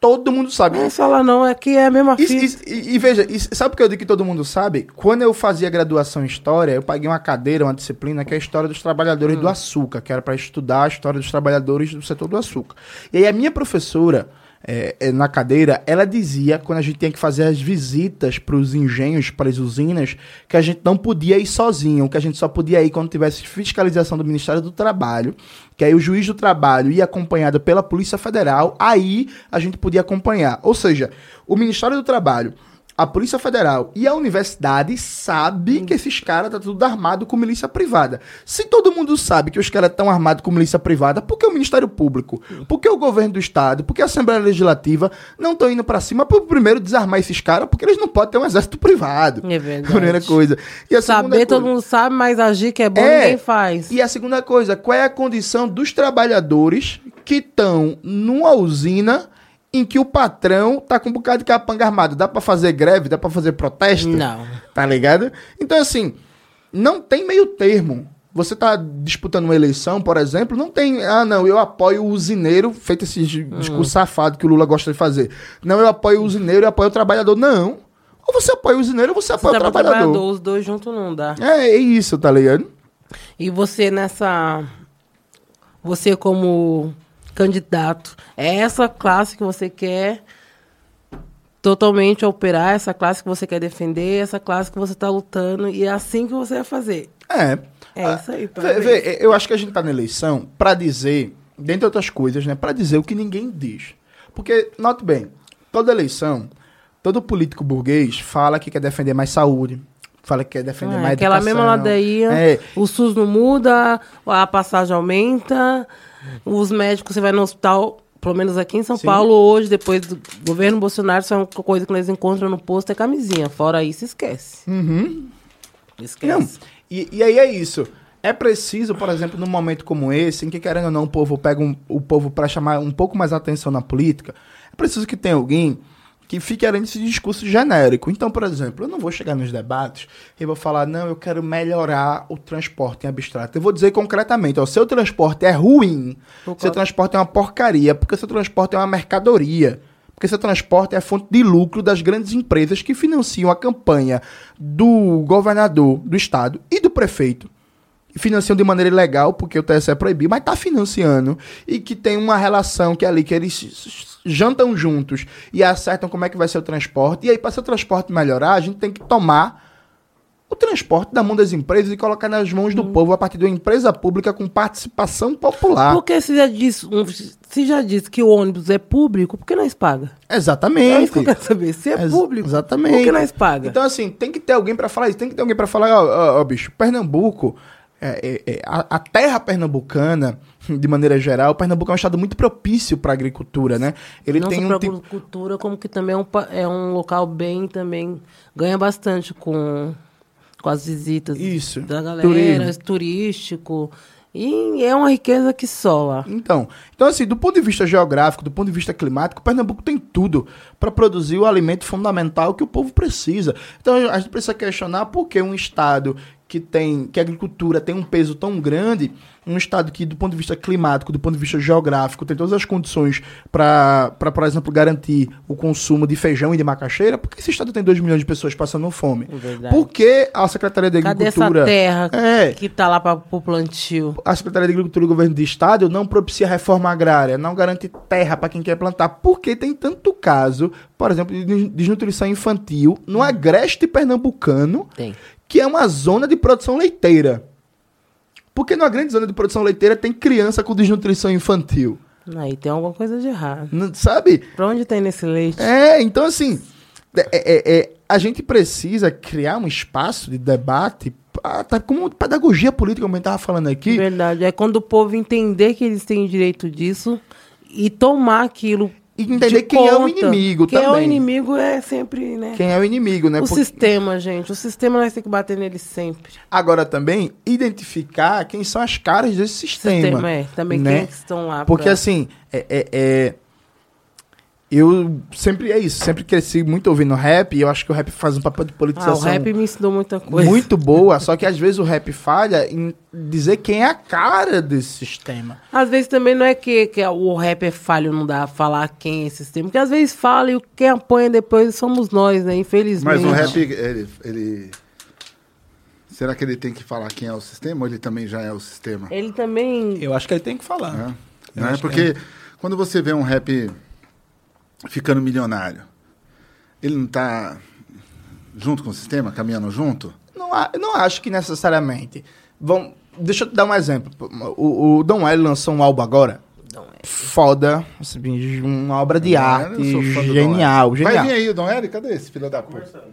Todo mundo sabe.
Não é falar não, é que é a mesma
isso- e, e veja, isso- sabe o que eu digo que todo mundo sabe? Quando eu fazia graduação em História, eu paguei uma cadeira, uma disciplina, que é a História dos Trabalhadores do Açúcar, que era para estudar a história dos trabalhadores do setor do açúcar. E aí a minha professora, é, é, na cadeira, ela dizia, quando a gente tinha que fazer as visitas para os engenhos, para as usinas, que a gente não podia ir sozinho, que a gente só podia ir quando tivesse fiscalização do Ministério do Trabalho, que aí o juiz do trabalho ia acompanhado pela Polícia Federal, aí a gente podia acompanhar. Ou seja, o Ministério do Trabalho a Polícia Federal e a universidade sabe que esses caras tá tudo armado com milícia privada. Se todo mundo sabe que os caras estão armados com milícia privada, por que o Ministério Público? Por que o governo do Estado? Por que a Assembleia Legislativa não estão indo para cima para primeiro desarmar esses caras? Porque eles não podem ter um exército privado.
É verdade.
Primeira coisa. E a
Saber, todo
coisa-
mundo sabe, mas agir que é bom,
É.
ninguém faz.
E a segunda coisa, qual é a condição dos trabalhadores que estão numa usina em que o patrão tá com um bocado de capanga armado? Dá pra fazer greve? Dá pra fazer protesto?
Não.
Tá ligado? Então, assim, não tem meio termo. Você tá disputando uma eleição, por exemplo, não tem. Ah, não, eu apoio o usineiro, feito esse discurso safado que o Lula gosta de fazer. Não, eu apoio o usineiro, eu apoio o trabalhador. Não. Ou você apoia o usineiro ou você apoia
Você
o trabalhador.
trabalhador, os dois juntos não dá.
É, é isso, tá ligado?
E você nessa. Você como candidato, é essa classe que você quer totalmente operar, essa classe que você quer defender, essa classe que você tá lutando, e é assim que você vai fazer.
É.
É isso aí,
Vê, vê, eu acho que a gente tá na eleição pra dizer, dentre outras coisas, né? Pra dizer o que ninguém diz. Porque, note bem, toda eleição, todo político burguês fala que quer defender mais saúde, fala que quer defender
É,
mais
aquela
educação.
mesma ladainha,
É,
o SUS não muda, a passagem aumenta, os médicos, você vai no hospital, pelo menos aqui em São
Sim.
Paulo, hoje, depois do governo Bolsonaro, isso é uma coisa que eles encontram no posto, é camisinha. Fora isso, esquece.
Uhum.
Esquece.
Não, e, e aí é isso. É preciso, por exemplo, num momento como esse, em que, querendo ou não, o povo pega um- o povo para chamar um pouco mais atenção na política, é preciso que tenha alguém que fique além desse discurso genérico. Então, por exemplo, eu não vou chegar nos debates e vou falar, não, eu quero melhorar o transporte em abstrato. Eu vou dizer concretamente, ó, seu transporte é ruim, seu transporte é uma porcaria, porque seu transporte é uma mercadoria. Porque seu transporte é a fonte de lucro das grandes empresas que financiam a campanha do governador do estado e do prefeito. Financiam de maneira ilegal, porque o TSE proibiu, mas tá financiando. E que tem uma relação que é ali, que eles jantam juntos e acertam como é que vai ser o transporte. E aí, para seu transporte melhorar, a gente tem que tomar o transporte da mão das empresas e colocar nas mãos do povo a partir de uma empresa pública com participação popular.
Porque se já, disse, se já disse que o ônibus é público, por que nós paga?
Exatamente.
É isso que eu quero saber. Se é
Ex-
público,
exatamente.
por que nós paga?
Então, assim, tem que ter alguém pra falar isso. Tem que ter alguém pra falar, ó, ó, ó, bicho, Pernambuco, é, é, é, a, a terra pernambucana, de maneira geral, Pernambuco é um estado muito propício pra agricultura, né? Ele
não
tem
só
um tipo...
agricultura, como que também é um, é um local bem também. Ganha bastante com, com as visitas
Isso,
da galera,
turismo.
turístico. E é uma riqueza que só lá.
Então, então, assim, do ponto de vista geográfico, do ponto de vista climático, Pernambuco tem tudo para produzir o alimento fundamental que o povo precisa. Então, a gente precisa questionar por que um estado que tem que a agricultura tem um peso tão grande, um estado que do ponto de vista climático, do ponto de vista geográfico, tem todas as condições para, por exemplo, garantir o consumo de feijão e de macaxeira, porque esse estado tem 2 milhões de pessoas passando fome.
Verdade.
Por que a Secretaria de
Cadê essa
Agricultura
terra
É.
que tá lá para o plantio?
a Secretaria de Agricultura do Governo do Estado não propicia reforma agrária, não garante terra para quem quer plantar, porque tem tanto caso, por exemplo, de desnutrição infantil no agreste pernambucano,
Tem.
Que é uma zona de produção leiteira. Porque numa grande zona de produção leiteira tem criança com desnutrição infantil,
Aí tem alguma coisa de errado.
não- sabe?
Pra onde tem nesse leite?
É, então assim, é- é- é, a gente precisa criar um espaço de debate, ah, tá, como pedagogia política, como a gente estava falando aqui,
Verdade. É quando o povo entender que eles têm direito disso e tomar aquilo.
E entender
de
quem é o
conta.
inimigo
quem é o
também.
inimigo é sempre, né?
quem é o inimigo, né?
o
Porque-
sistema, gente. O sistema nós temos que bater nele sempre.
Agora também, identificar quem são as caras desse sistema.
Sistema, é. Também
né?
quem que estão lá.
Porque
pra-
assim, é, é- é- eu sempre é isso, sempre cresci muito ouvindo rap e eu acho que o rap faz um papel de
Ah, o
politização
rap me ensinou muita coisa.
muito boa, só que às vezes o rap falha em dizer quem é a cara desse sistema.
Às vezes também não é que, que o rap é falho, não dá a falar quem é esse sistema. Porque às vezes fala e quem apanha depois somos nós, né? Infelizmente.
Mas o rap, ele, ele- Será que ele tem que falar quem é o sistema ou ele também já é o sistema?
Ele também.
Eu acho que ele tem que falar.
né?
Eu
Né?
que
Porque quando você vê um rap ficando milionário, ele não tá junto com o sistema, caminhando junto?
Não, não acho que necessariamente. Vamos, deixa eu te dar um exemplo. O, o Dom L lançou um álbum agora. Foda. assim, Uma obra de
Eu
arte.
sou fã do Dom
Genial,
L. Vai
genial.
vir aí o Dom L? Cadê esse filho da puta?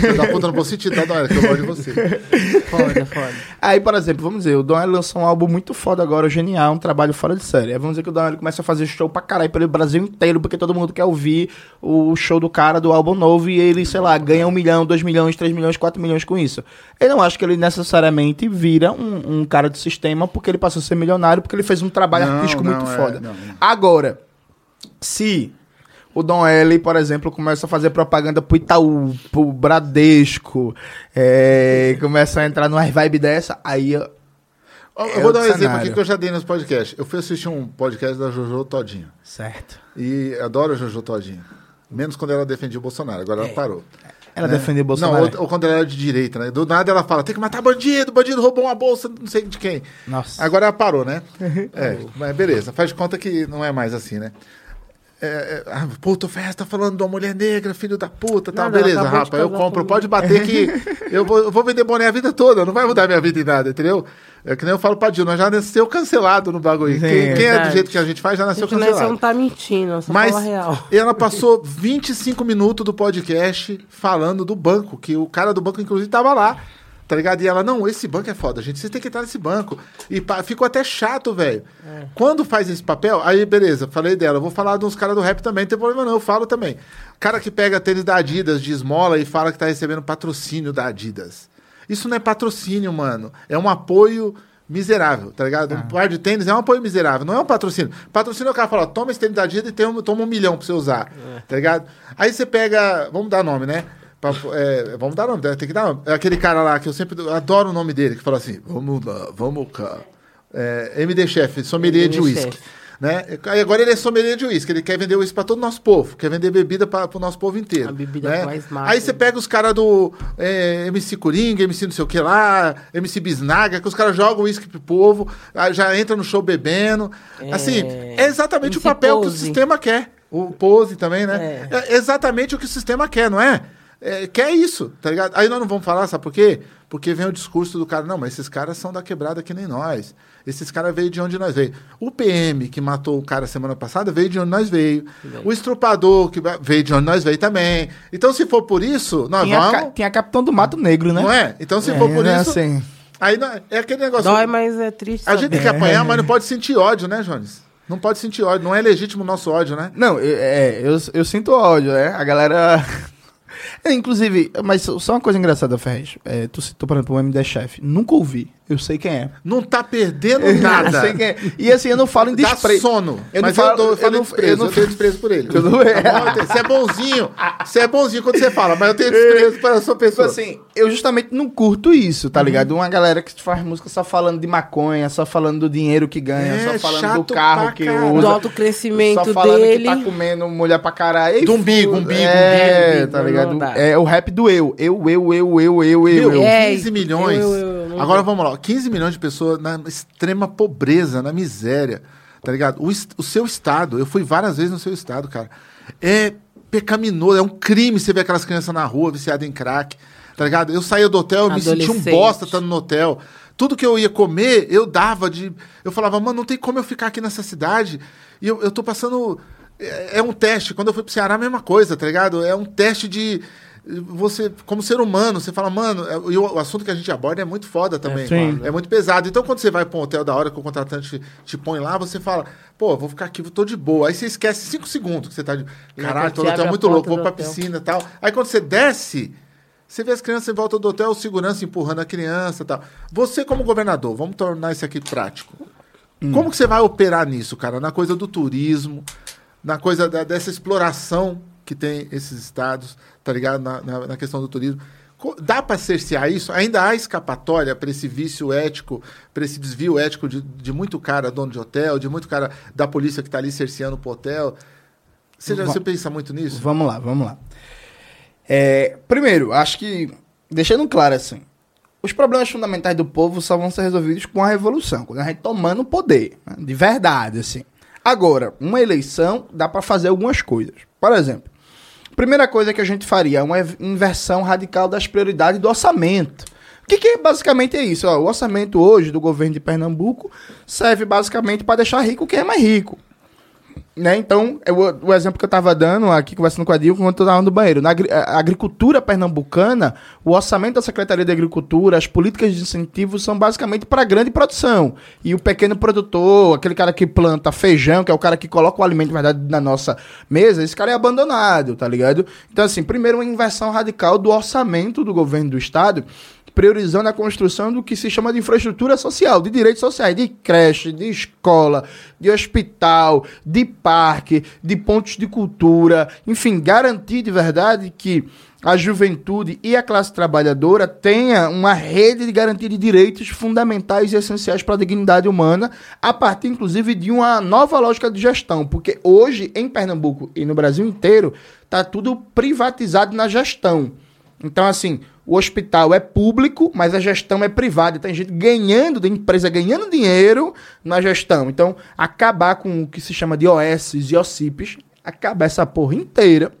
filho da puta, não vou sentir, tá, Dom? Que eu gosto de você.
Foda, foda.
Aí, por exemplo, vamos dizer, o Don L lançou um álbum muito foda agora, genial, um trabalho fora de série. Aí vamos dizer que o Don L começa a fazer show pra caralho pelo Brasil inteiro, porque todo mundo quer ouvir o show do cara do álbum novo e ele, sei lá, ganha um milhão, dois milhões, três milhões, quatro milhões com isso. Eu não acho que ele necessariamente vira um, um cara do sistema porque ele passou a ser milionário, porque ele fez um trabalho
Não,
artístico
não,
muito
é,
foda.
não.
Agora, se o Dom L, por exemplo, começa a fazer propaganda pro Itaú, pro Bradesco, é, começa a entrar numa vibe dessa, aí eu-
Ó,
É
eu vou dar um
outro
exemplo
cenário.
aqui que eu já dei nos podcasts. Eu fui assistir um podcast da Jojo Todinho.
Certo.
E adoro a Jojo Todinho. Menos quando ela defendia o Bolsonaro, agora ela parou.
Ela
né?
defendeu Bolsonaro.
Não, ela era de direita, né? Do nada ela fala, tem que matar bandido, bandido roubou uma bolsa, não sei de quem.
Nossa.
Agora ela parou, né? é, mas beleza, faz de conta que não é mais assim, né? É, é, ah, puta, o Ferraz tá falando de uma mulher negra, filho da puta, tal.
Nada, ela
beleza, rapaz, eu compro, pode bater que eu vou, eu vou vender boné a vida toda, não vai mudar minha vida em nada, entendeu? É que nem eu falo pra Dil, nós já nasceu cancelado no bagulho. Quem, quem é do jeito que a gente faz já nasceu
não, você
cancelado.
não tá mentindo, só
Mas
fala real.
ela passou 25 minutos do podcast falando do banco, que o cara do banco, inclusive, tava lá. Tá ligado? E ela, não, esse banco é foda, gente. Vocês têm que entrar nesse banco. E pá, ficou até chato, velho. Quando faz esse papel, aí beleza, falei dela. Vou falar de uns caras do rap também, não tem problema não, eu falo também. Cara que pega tênis da Adidas de esmola e fala que tá recebendo patrocínio da Adidas. Isso não é patrocínio, mano. É um apoio miserável, tá ligado? Um par de tênis é um apoio miserável, não é um patrocínio. Patrocínio é o cara fala, toma esse tênis da Adidas e tem um- toma um milhão pra você usar, tá ligado? Aí você pega, vamos dar nome, né? Pra- é, vamos dar nome, tem que dar nome. É aquele cara lá que eu sempre adoro o nome dele, que fala assim, vamos lá, vamos cá. É, MD Chef, sommelier de
MD
uísque.
Chef.
Né? Aí agora ele é sommelier de uísque, ele quer vender uísque pra todo o nosso povo, quer vender bebida para o nosso povo inteiro.
A bebida
né?
mais massa.
Aí você pega os caras do é, MC Coringa, MC não sei o que lá, MC Bisnaga, que os caras jogam uísque pro povo, já entra no show bebendo. Assim, é exatamente o
MC
papel que o
Pose.
sistema quer. O pose também, né? É. exatamente o que o sistema quer, não é? É? Quer isso, tá ligado? Aí nós não vamos falar, sabe por quê? Porque vem o discurso do cara, não, mas esses caras são da quebrada que nem nós. Esses caras veio de onde nós veio. O PM que matou o cara semana passada veio de onde nós veio. O estrupador que veio de onde nós veio também. Então, se for por isso, nós
Tinha,
vamos.
ca- tinha Capitão do Mato Negro, né?
Não é? Então, se
É,
for por
né,
isso.
assim.
Aí não- é aquele negócio.
Dói, mas é triste
A gente tem que
saber.
apanhar, mas não pode sentir ódio, né, Jones? Não pode sentir ódio. Não é legítimo o nosso ódio, né?
Não, eu- é, eu, eu sinto ódio, né? A galera. É, inclusive, mas só uma coisa engraçada, Ferrez. É, tu citou, por exemplo, o MD Chef. Nunca ouvi. Eu sei quem é.
Não tá perdendo nada.
Eu sei quem é. E assim, eu não falo em
Dá
desprezo.
sono.
Eu não
mas
falo-
eu, dou, eu,
eu
falei
não-
desprezo.
eu
Eu,
não-
tenho desprezo por ele.
Eu não- é.
Tá bom? Eu Você é bonzinho. Você é bonzinho quando você fala, mas eu tenho desprezo para a sua
Tipo
pessoa.
assim, eu justamente não curto isso, tá ligado? Uma galera que faz música só falando de maconha, só falando do dinheiro que ganha,
É,
só falando do carro que usa.
Do autocrescimento
só falando
dele.
que tá comendo mulher pra caralho. E
Do umbigo, umbigo,
é,
umbigo,
tá
não
ligado?
dá.
É o rap do eu. Eu, eu, eu, eu, eu, eu. Eu.
É,
15 milhões.
eu- eu- eu não
Agora vamos lá. 15 milhões de pessoas na extrema pobreza, na miséria. Tá ligado? O, o seu estado, eu fui várias vezes no seu estado, cara. É pecaminoso, é um crime você ver aquelas crianças na rua viciadas em crack. Tá ligado? Eu saía do hotel, eu me sentia um bosta estando no hotel. Tudo que eu ia comer, eu dava de. Eu falava, mano, não tem como eu ficar aqui nessa cidade. E eu, eu tô passando. É, é um teste. Quando eu fui pro Ceará, a mesma coisa, tá ligado? É um teste de. Você, como ser humano, você fala, mano, é- e o, assunto que a gente aborda é muito foda também.
sim.
É, muito pesado. Então, quando você vai pra um hotel da hora que o contratante te põe lá, você fala, pô, vou ficar aqui, tô de boa. Aí você esquece cinco segundos que você tá de. Caralho,
te
tô no hotel
a
muito louco, vou pra
hotel.
piscina e tal. Aí quando você desce, você vê as crianças em volta do hotel, o segurança empurrando a criança e tal. Você, como governador, vamos tornar isso aqui prático. Como que você vai operar nisso, cara? Na coisa do turismo, na coisa da- dessa exploração que tem esses estados, tá ligado? Na, na- na questão do turismo. Dá para cercear isso? Ainda há escapatória para esse vício ético, para esse desvio ético de, de muito cara dono de hotel, de muito cara da polícia que tá ali cerceando pro hotel? Você, já, você pensa muito nisso?
Vamos lá, vamos lá. É, primeiro, acho que, deixando claro assim, os problemas fundamentais do povo só vão ser resolvidos com a revolução, quando a gente tomando o poder, né? de verdade, assim. Agora, uma eleição dá para fazer algumas coisas. Por exemplo, primeira coisa que a gente faria é uma inversão radical das prioridades do orçamento. O que, que basicamente é isso? Ó, o orçamento hoje do governo de Pernambuco serve basicamente para deixar rico quem é mais rico. Né? Então, eu- o exemplo que eu estava dando aqui, conversando com a Dilma, quando eu estava no banheiro. Na agri- a agricultura pernambucana, o orçamento da Secretaria de Agricultura, as políticas de incentivos são basicamente para grande produção. E o pequeno produtor, aquele cara que planta feijão, que é o cara que coloca o alimento, de verdade, na nossa mesa, esse cara é abandonado, tá ligado? Então, assim, primeiro, uma inversão radical do orçamento do governo do Estado, priorizando a construção do que se chama de infraestrutura social, de direitos sociais, de creche, de escola, de hospital, de parque, de pontos de cultura, enfim, garantir de verdade que a juventude e a classe trabalhadora tenha uma rede de garantia de direitos fundamentais e essenciais para a dignidade humana, a partir inclusive de uma nova lógica de gestão, porque hoje em Pernambuco e no Brasil inteiro está tudo privatizado na gestão. Então, assim, o hospital é público, mas a gestão é privada. Tem gente ganhando, da empresa ganhando dinheiro na gestão. Então, acabar com o que se chama de OS e OCIPs, acabar essa porra inteira,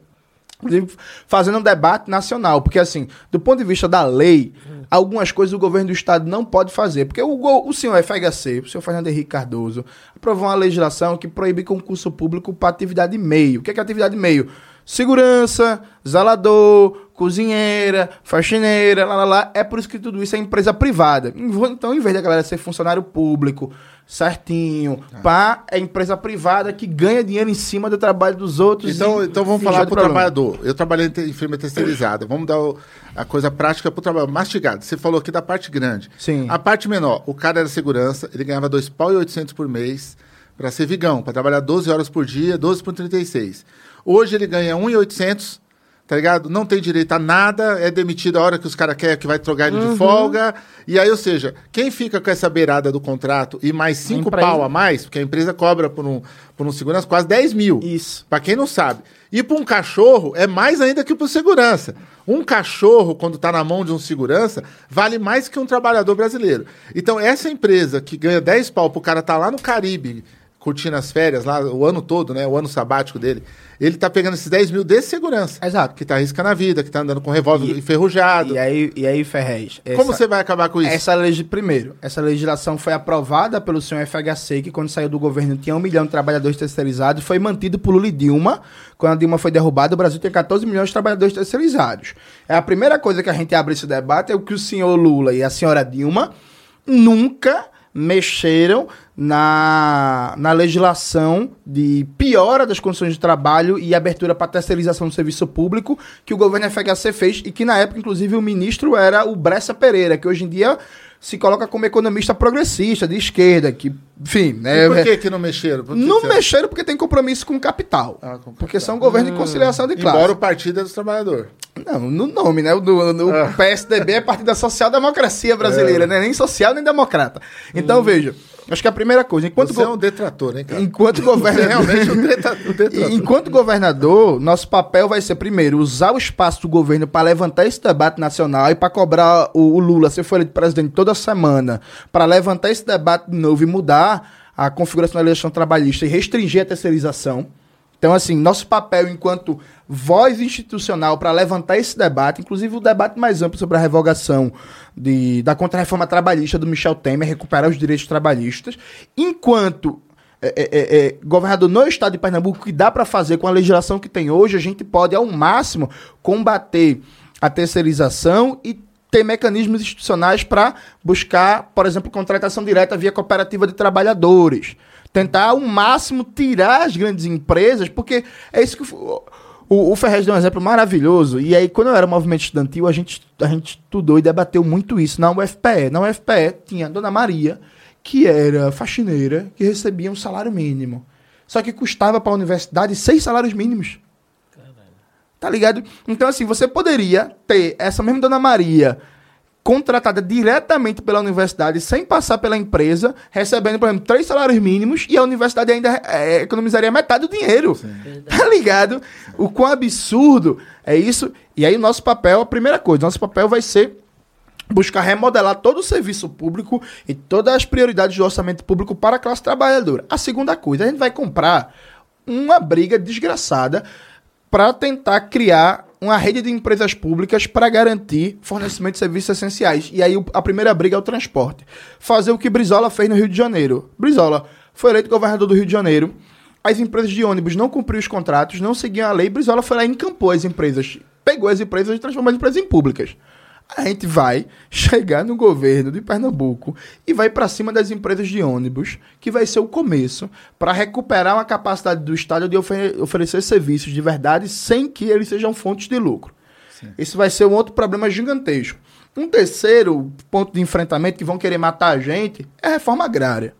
fazendo um debate nacional. Porque, assim, do ponto de vista da lei, algumas coisas o governo do Estado não pode fazer. Porque o, o senhor FHC, o senhor Fernando Henrique Cardoso, aprovou uma legislação que proíbe concurso público para atividade meio. O que é, que é atividade meio? Segurança, zelador, cozinheira, faxineira, lá, lá, lá. É por isso que tudo isso é empresa privada. Então, em vez da galera ser funcionário público, certinho, pá, é empresa privada que ganha dinheiro em cima do trabalho dos outros.
Então, então vamos falar para o
problema.
trabalhador. Eu trabalhei em firma terceirizada. Vamos dar o- a coisa prática para o trabalhador. Mastigado. Você falou aqui da parte grande.
Sim.
A parte menor, o cara era segurança, ele ganhava dois pau e 800 por mês para ser vigão, para trabalhar 12 horas por dia, 12 por 36. Hoje ele ganha 1,800, tá ligado? Não tem direito a nada, é demitido a hora que os caras querem que vai trocar ele
Uhum.
de folga. E aí, ou seja, quem fica com essa beirada do contrato e mais cinco
empresa.
pau a mais, porque a empresa cobra por um, por um segurança quase 10 mil.
Isso.
Pra quem não sabe. E para um cachorro é mais ainda que para segurança. Um cachorro, quando está na mão de um segurança, vale mais que um trabalhador brasileiro. Então, essa empresa que ganha 10 pau pro cara estar lá no Caribe, curtindo as férias lá o ano todo, né? O ano sabático dele, ele tá pegando esses 10 mil de segurança.
Exato.
Que tá arriscando a vida, que tá andando com revólver
E-
enferrujado.
E aí, e aí Ferrez?
Como
essa-
você vai acabar com isso?
Essa lei, primeiro, essa legislação foi aprovada pelo senhor FHC, que quando saiu do governo tinha um milhão de trabalhadores terceirizados, foi mantido por Lula e Dilma. Quando a Dilma foi derrubada, o Brasil tem 14 milhões de trabalhadores terceirizados. É a primeira coisa que a gente abre esse debate é o que o senhor Lula e a senhora Dilma nunca mexeram na, na legislação de piora das condições de trabalho e abertura para terceirização do serviço público que o governo FHC fez e que na época, inclusive, o ministro era o Bressa Pereira, que hoje em dia se coloca como economista progressista, de esquerda, que, enfim... Né,
E por que, que não mexeram? Que
não
que-
mexeram porque tem compromisso com o capital.
Ah, com o
Porque
capital.
são governo de conciliação de classe.
Embora o partido é dos trabalhadores.
Não, no nome, né? O, do, do- o PSDB é Partido da Social Democracia Brasileira, né? Nem social nem democrata. Então, veja, acho que a primeira coisa, enquanto,
Você é
go-
um detrator, hein, cara?
enquanto
é
governador.
realmente um um detrator.
Enquanto governador, nosso papel vai ser, primeiro, usar o espaço do governo para levantar esse debate nacional e para cobrar o, o Lula, se for eleito presidente toda semana, para levantar esse debate de novo e mudar a configuração da legislação trabalhista e restringir a terceirização. Então, assim, nosso papel enquanto voz institucional para levantar esse debate, inclusive o debate mais amplo sobre a revogação de, da contra-reforma trabalhista do Michel Temer, recuperar os direitos trabalhistas, enquanto é, é, é, é, governador no estado de Pernambuco, o que dá para fazer com a legislação que tem hoje, a gente pode, ao máximo, combater a terceirização e ter mecanismos institucionais para buscar, por exemplo, contratação direta via cooperativa de trabalhadores. Tentar, ao máximo, tirar as grandes empresas, porque é isso que. o- O, o Ferrez deu um exemplo maravilhoso. E aí, quando eu era movimento estudantil, a gente, a gente estudou e debateu muito isso na UFPE. Na UFPE tinha a Dona Maria, que era faxineira, que recebia um salário mínimo. Só que custava para a universidade seis salários mínimos. Tá ligado? Então, assim, você poderia ter essa mesma Dona Maria contratada diretamente pela universidade, sem passar pela empresa, recebendo, por exemplo, três salários mínimos e a universidade ainda é, economizaria metade do dinheiro. Tá ligado? O quão absurdo é isso. E aí, o nosso papel, a primeira coisa, nosso papel vai ser buscar remodelar todo o serviço público e todas as prioridades do orçamento público para a classe trabalhadora. A segunda coisa, a gente vai comprar uma briga desgraçada para tentar criar uma rede de empresas públicas para garantir fornecimento de serviços essenciais. E aí a primeira briga é o transporte. Fazer o que Brizola fez no Rio de Janeiro. Brizola foi eleito governador do Rio de Janeiro. As empresas de ônibus não cumpriam os contratos, não seguiam a lei. Brizola foi lá e encampou as empresas. Pegou as empresas e transformou as empresas em públicas. A gente vai chegar no governo de Pernambuco e vai para cima das empresas de ônibus, que vai ser o começo para recuperar uma capacidade do Estado de ofe- oferecer serviços de verdade sem que eles sejam fontes de lucro. Isso vai ser um outro problema gigantesco. Um terceiro ponto de enfrentamento que vão querer matar a gente é a reforma agrária.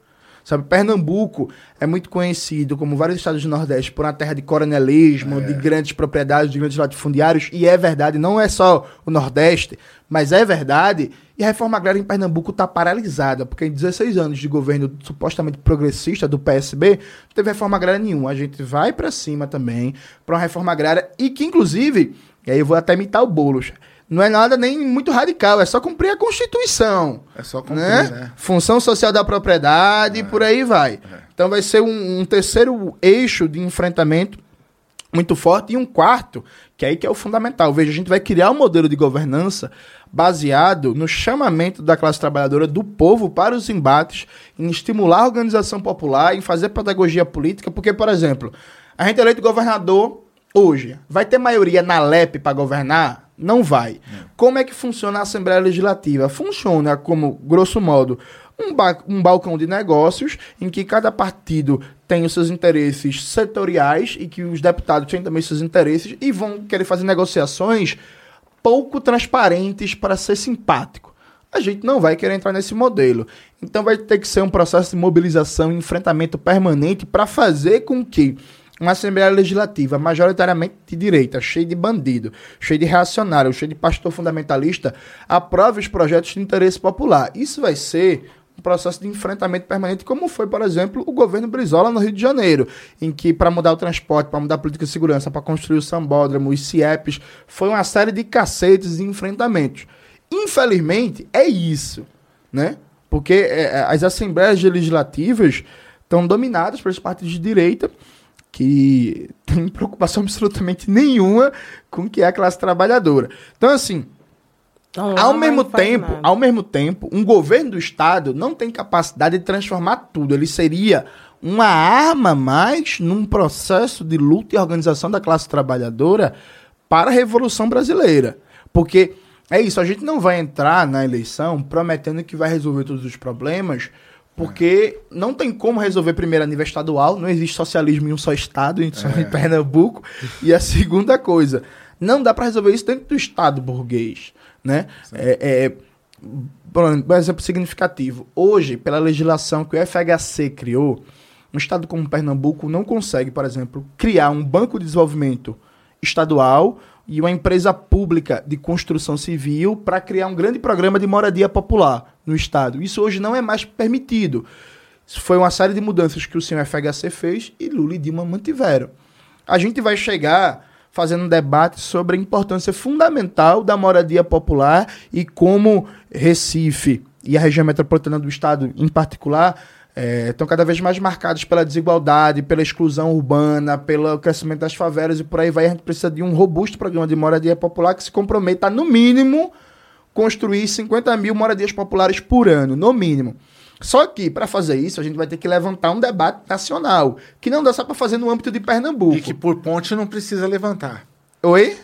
Sabe, Pernambuco é muito conhecido, como vários estados do Nordeste, por uma terra de coronelismo, de grandes propriedades, de grandes latifundiários, e é verdade, não é só o Nordeste, mas é verdade. E a reforma agrária em Pernambuco está paralisada, porque em 16 anos de governo supostamente progressista do PSB, não teve reforma agrária nenhuma. A gente vai para cima também para uma reforma agrária e que, inclusive, e aí eu vou até imitar o Boulos, não é nada nem muito radical, é só cumprir a Constituição.
É só cumprir,
né?
né?
Função social da propriedade e por aí vai. Então vai ser um, um terceiro eixo de enfrentamento muito forte e um quarto, que aí que é o fundamental. Veja, a gente vai criar um modelo de governança baseado no chamamento da classe trabalhadora do povo para os embates, em estimular a organização popular, em fazer pedagogia política, porque, por exemplo, a gente é eleito governador hoje. Vai ter maioria na LEP para governar? Não vai. Como é que funciona a Assembleia Legislativa? Funciona como, grosso modo, um, ba- um balcão de negócios em que cada partido tem os seus interesses setoriais e que os deputados têm também seus interesses e vão querer fazer negociações pouco transparentes para ser simpático. A gente não vai querer entrar nesse modelo. Então vai ter que ser um processo de mobilização e enfrentamento permanente para fazer com que uma Assembleia Legislativa majoritariamente de direita, cheia de bandido, cheia de reacionário, cheia de pastor fundamentalista, aprove os projetos de interesse popular. Isso vai ser um processo de enfrentamento permanente, como foi, por exemplo, o governo Brizola no Rio de Janeiro, em que para mudar o transporte, para mudar a política de segurança, para construir o sambódromo, os CIEPs, foi uma série de cacetes e enfrentamentos. Infelizmente, é isso, né? Porque é, as assembleias legislativas estão dominadas por esses partidos de direita que têm preocupação absolutamente nenhuma com o que é a classe trabalhadora. Então, assim,
Então,
ao mesmo tempo,
nada.
ao mesmo tempo, um governo do estado não tem capacidade de transformar tudo. Ele seria uma arma mais num processo de luta e organização da classe trabalhadora para a revolução brasileira. Porque é isso, a gente não vai entrar na eleição prometendo que vai resolver todos os problemas, porque não tem como resolver primeiro a nível estadual, não existe socialismo em um só estado, em, só em Pernambuco. E a segunda coisa, não dá para resolver isso dentro do estado burguês, né? É, é, por um exemplo significativo. Hoje, pela legislação que o FHC criou, um estado como Pernambuco não consegue, por exemplo, criar um banco de desenvolvimento estadual e uma empresa pública de construção civil para criar um grande programa de moradia popular no estado. Isso hoje não é mais permitido. Isso foi uma série de mudanças que o senhor FHC fez e Lula e Dilma mantiveram. A gente vai chegar fazendo um debate sobre a importância fundamental da moradia popular e como Recife e a região metropolitana do estado em particular eh, estão cada vez mais marcados pela desigualdade, pela exclusão urbana, pelo crescimento das favelas e por aí vai. A gente precisa de um robusto programa de moradia popular que se comprometa a, no mínimo, construir 50 mil moradias populares por ano, no mínimo. Só que, para fazer isso, a gente vai ter que levantar um debate nacional, que não dá só para fazer no âmbito de Pernambuco.
E que por ponte não precisa levantar.
Oi?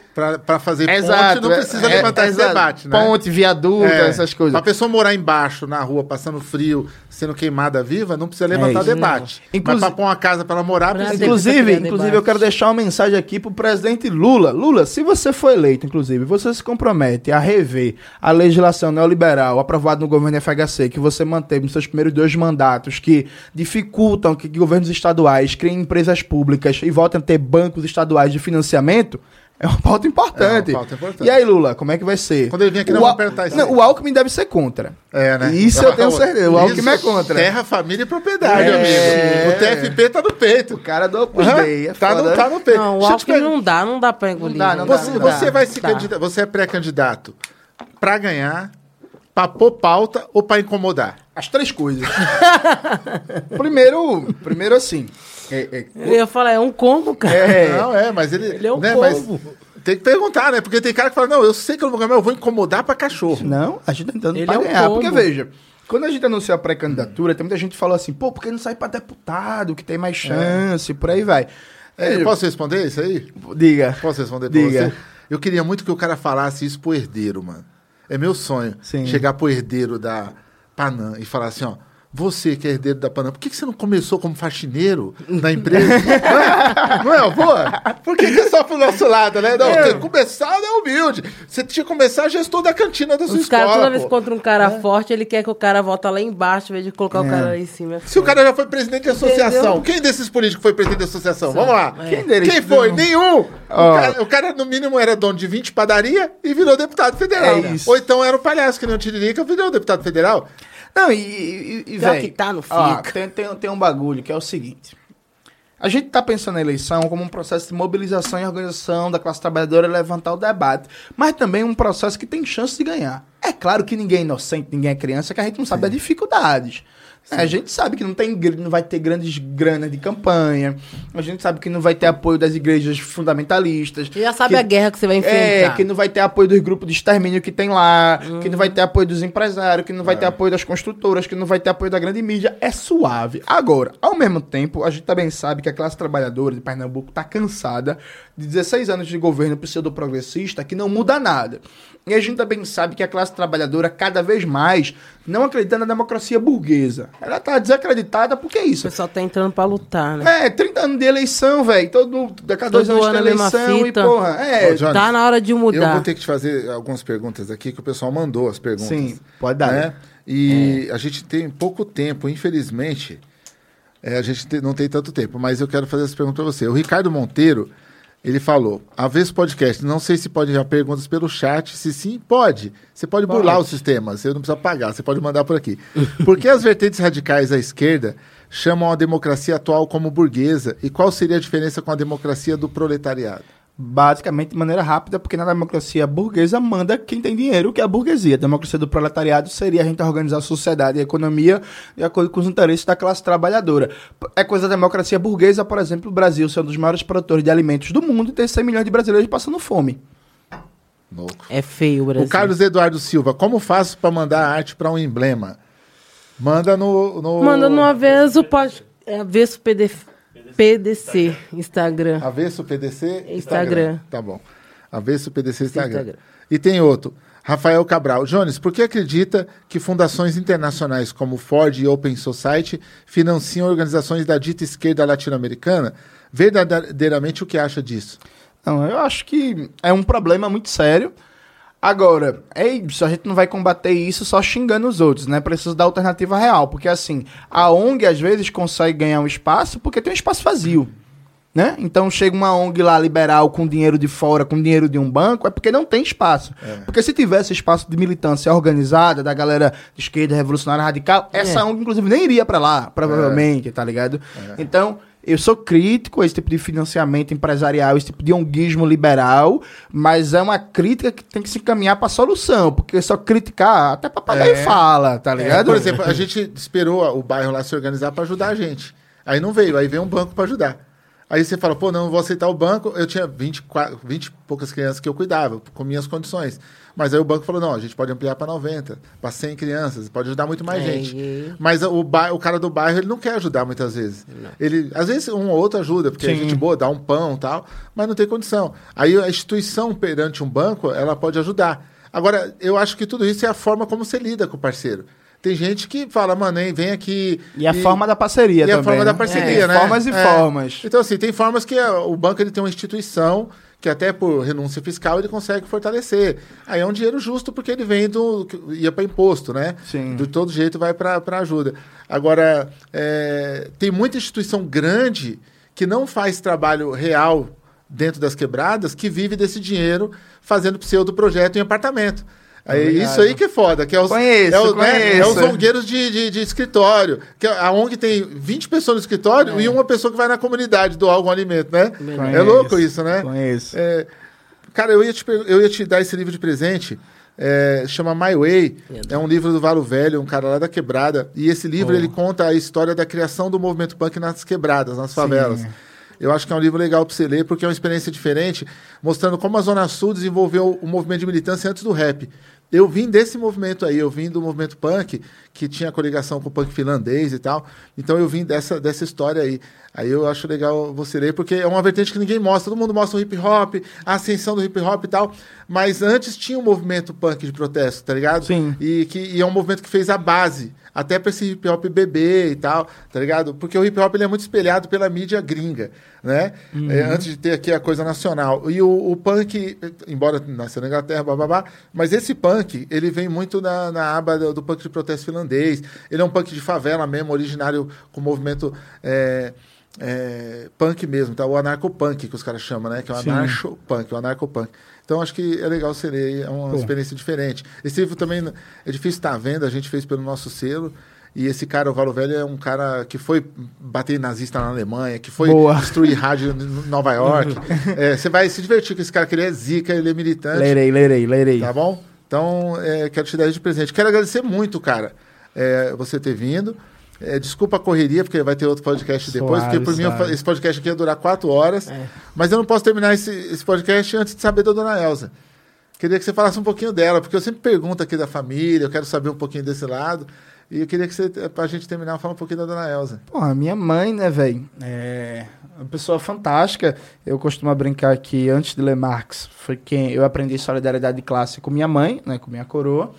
Para fazer ponte
Exato,
não precisa
é-
levantar
é-
esse
exato.
debate, né?
Ponte, viaduto, essas coisas.
Pra pessoa morar embaixo, na rua, passando frio, sendo queimada viva, não precisa levantar
É isso.
debate.
Inclusi-
Mas pra pôr uma casa pra ela morar, precisa.
Inclusive, inclusive eu quero deixar uma mensagem aqui pro presidente Lula. Lula, se você for eleito, inclusive, você se compromete a rever a legislação neoliberal aprovada no governo FHC, que você manteve nos seus primeiros dois mandatos, que dificultam que governos estaduais criem empresas públicas e voltem a ter bancos estaduais de financiamento, é uma pauta importante.
É uma pauta importante.
E aí, Lula, como é que vai ser?
Quando ele vir aqui, nós
o,
vamos
Al-
apertar isso
Não, o Alckmin deve ser contra.
É, né?
Isso eu tenho certeza. O Alckmin é contra.
Terra, família e propriedade,
É.
amigo. O TFP tá no peito.
O cara do Opus Dei, é
tá, no, tá no peito.
Não, o Alckmin não dá, não dá pra engolir.
Não dá, não
gente.
dá,
Você,
não dá.
você vai se candidatar, você é pré-candidato pra ganhar pra pôr pauta ou pra incomodar?
As três coisas. primeiro, primeiro assim. É- é-
Eu ia falar, é um combo, cara.
É.
Não, é, mas ele.
Ele é um
né, mas tem que perguntar, né? Porque tem cara que fala, não, eu sei que eu não vou ganhar, mas eu vou incomodar pra cachorro.
Não, a gente tá tentando
Ele
pra
é um
ganhar.
combo.
Porque, veja, quando a gente anunciou a pré-candidatura, tem muita gente que falou assim, pô, por que não sai pra deputado, que tem mais chance, por aí vai.
É,
É,
eu posso responder isso aí?
Diga.
Posso responder pra
Diga.
você? Eu queria muito que o cara falasse isso pro herdeiro, mano. É meu sonho.
Sim.
Chegar pro herdeiro da Panam e falar assim, ó. Você que é herdeiro da Panam, por que, que você não começou como faxineiro na empresa? não, é? não é, boa? Por que, que é só pro nosso lado, né? Não,
É.
começar é humilde. Você tinha que começar gestor da cantina da sua
Os
escola.
caras, toda vez que encontra um cara forte, ele quer que o cara volta lá embaixo, em vez de colocar o cara lá em cima. É
Se o cara já foi presidente de associação,
Entendeu?
quem desses políticos foi presidente de associação? Vamos lá.
Quem deles?
Quem foi? Nenhum.
Ó.
O, cara, o cara, no mínimo, era dono de 20 padaria e virou deputado federal.
É isso.
Ou então era o palhaço que não Tiririca virou deputado federal.
Não, e, e, e véi,
que tá, não
ó,
fica.
tem, tem, tem um bagulho que é o seguinte. A gente tá pensando na eleição como um processo de mobilização e organização da classe trabalhadora levantar o debate, mas também um processo que tem chance de ganhar. É claro que ninguém é inocente, ninguém é criança, que a gente não sabe das dificuldades. É, A gente sabe que não, tem, não vai ter grandes granas de campanha, a gente sabe que não vai ter apoio das igrejas fundamentalistas.
Você já sabe
que-
a guerra que você vai
É,
enfrentar.
que não vai ter apoio dos grupos de extermínio que tem lá, que não vai ter apoio dos empresários, que não vai ter apoio das construtoras, que não vai ter apoio da grande mídia. É suave. Agora, ao mesmo tempo, a gente também sabe que a classe trabalhadora de Pernambuco está cansada de 16 anos de governo pseudo-progressista que não muda nada. E a gente também sabe que a classe trabalhadora, cada vez mais, não acredita na democracia burguesa. Ela tá desacreditada porque é
O
isso.
pessoal tá entrando pra lutar, né?
É, 30 anos de eleição, velho. Todo, cada dois anos
ano
tem eleição e, porra, é,
Ô, Jones,
Tá na hora de
Eu
mudar.
vou ter que te fazer algumas perguntas aqui que o pessoal mandou as perguntas.
Sim, pode dar.
né? E a gente tem pouco tempo, infelizmente. é, a gente te- não tem tanto tempo, mas eu quero fazer essa pergunta para você. O Ricardo Monteiro, ele falou: Avesso Podcast, não sei se pode enviar perguntas pelo chat. Se sim, pode. Você pode, burlar o sistema, você não precisa pagar, você pode mandar por aqui. Por que as vertentes radicais à esquerda chamam a democracia atual como burguesa? E qual seria a diferença com a democracia do proletariado?
Basicamente, de maneira rápida, porque na democracia burguesa manda quem tem dinheiro, que é a burguesia. A democracia do proletariado seria a gente organizar a sociedade e a economia de acordo com os interesses da classe trabalhadora. É coisa da democracia burguesa, por exemplo, o Brasil ser um dos maiores produtores de alimentos do mundo e ter 100 milhões de brasileiros passando fome.
Louco.
É feio o Brasil.
O Carlos Eduardo Silva, como faço para mandar arte para um emblema? Manda no. no...
Manda no avesso, pode. É avesso PD, PDC, Instagram.
Avesso PDC
Instagram.
Tá bom. Avesso PDC Instagram.
Instagram.
E tem outro. Rafael Cabral. Jones, por que acredita que fundações internacionais como Ford e Open Society financiam organizações da dita esquerda latino-americana? Verdadeiramente, o que acha disso?
Não, eu acho que é um problema muito sério. Agora, é isso, a gente não vai combater isso só xingando os outros, né? Precisa dar alternativa real, porque assim, a ONG às vezes consegue ganhar um espaço porque tem um espaço vazio, né? Então chega uma ONG lá liberal com dinheiro de fora, com dinheiro de um banco, é porque não tem espaço. Porque se tivesse espaço de militância organizada, da galera de esquerda, revolucionária, radical, essa ONG inclusive nem iria pra lá, provavelmente, tá ligado? Então, eu sou crítico a esse tipo de financiamento empresarial, esse tipo de onguismo liberal, mas é uma crítica que tem que se encaminhar pra solução, porque só criticar, até papagaio
É.
fala, tá
É,
ligado?
por exemplo, a gente esperou o bairro lá se organizar para ajudar a gente. Aí não veio, aí veio um banco para ajudar. Aí você fala, pô, não, não vou aceitar o banco. Eu tinha 20, 20 e poucas crianças que eu cuidava, com minhas condições. Mas aí o banco falou, não, a gente pode ampliar para 90, para 100 crianças, pode ajudar muito mais
É,
gente.
e-
Mas o, ba- o cara do bairro, ele não quer ajudar muitas vezes. Ele, às vezes um ou outro ajuda, porque a
Sim.
gente boa, dá um pão e tal, mas não tem condição. Aí a instituição perante um banco, ela pode ajudar. Agora, eu acho que tudo isso é a forma como você lida com o parceiro. Tem gente que fala, mano, hein, vem aqui.
E a forma da parceria
e
também.
a forma da
né?
parceria,
É,
né?
Formas e
É.
formas.
Então, assim, tem formas que ah, o banco ele tem uma instituição que até por renúncia fiscal ele consegue fortalecer. Aí é um dinheiro justo porque ele vem do. ia para imposto, né?
Sim.
De todo jeito vai para ajuda. Agora, é, tem muita instituição grande que não faz trabalho real dentro das quebradas que vive desse dinheiro fazendo pseudo projeto em apartamento. É
Obrigado.
isso aí que é foda, que é os,
Conheço,
é, o- né, é os zongueiros de, de, de escritório. Que a ONG tem 20 pessoas no escritório e uma pessoa que vai na comunidade doar algum alimento, né? É
Conheço,
louco isso, né?
Conheço.
É, cara, eu ia, te, eu ia te dar esse livro de presente é, chama My Way. É um livro do Valo Velho, um cara lá da Quebrada. E esse livro ele conta a história da criação do movimento punk nas quebradas, nas favelas. Eu acho que é um livro legal para você ler, porque é uma experiência diferente, mostrando como a Zona Sul desenvolveu o movimento de militância antes do rap. Eu vim desse movimento aí, eu vim do movimento punk, que tinha coligação com o punk finlandês e tal. Então eu vim dessa, dessa história aí. Aí eu acho legal você ler, porque é uma vertente que ninguém mostra. Todo mundo mostra o hip hop, a ascensão do hip hop e tal. Mas antes tinha um movimento punk de protesto, tá ligado?
Sim.
E, que, e é um movimento que fez a base, até pra esse hip hop bebê e tal, tá ligado? Porque o hip hop ele é muito espelhado pela mídia gringa, né? É, antes de ter aqui a coisa nacional. E o, o punk, embora nasceu na Inglaterra, babá, mas esse punk, ele vem muito na, na aba do, do punk de protesto finlandês. Ele é um punk de favela mesmo, originário com movimento. é, é, punk mesmo, tá? O anarcopunk que os caras chamam, né? Que é o anarcho-punk, o anarcopunk. Então acho que é legal ler, é uma
Pô.
experiência diferente. Esse livro também é difícil estar à venda, a gente fez pelo nosso selo. E esse cara, o Valo Velho, é um cara que foi bater nazista na Alemanha, que foi
Boa.
destruir rádio em Nova York. É, você vai se divertir com esse cara, que ele é zica, ele é militante.
Lerei, lerei, lerei.
Tá bom? Então, é, quero te dar de presente. Quero agradecer muito, cara, é, você ter vindo. É, desculpa a correria, porque vai ter outro podcast depois, porque por mim
suave.
esse podcast aqui ia durar quatro horas. Mas eu não posso terminar esse, esse podcast antes de saber da dona Elza. Queria que você falasse um pouquinho dela, porque eu sempre pergunto aqui da família, eu quero saber um pouquinho desse lado. E eu queria que você, pra gente terminar, falar um pouquinho da dona Elza.
Porra, minha mãe, né, velho? É uma pessoa fantástica. Eu costumo brincar que antes de ler Marx, foi quem eu aprendi solidariedade de classe com minha mãe, né, com minha coroa.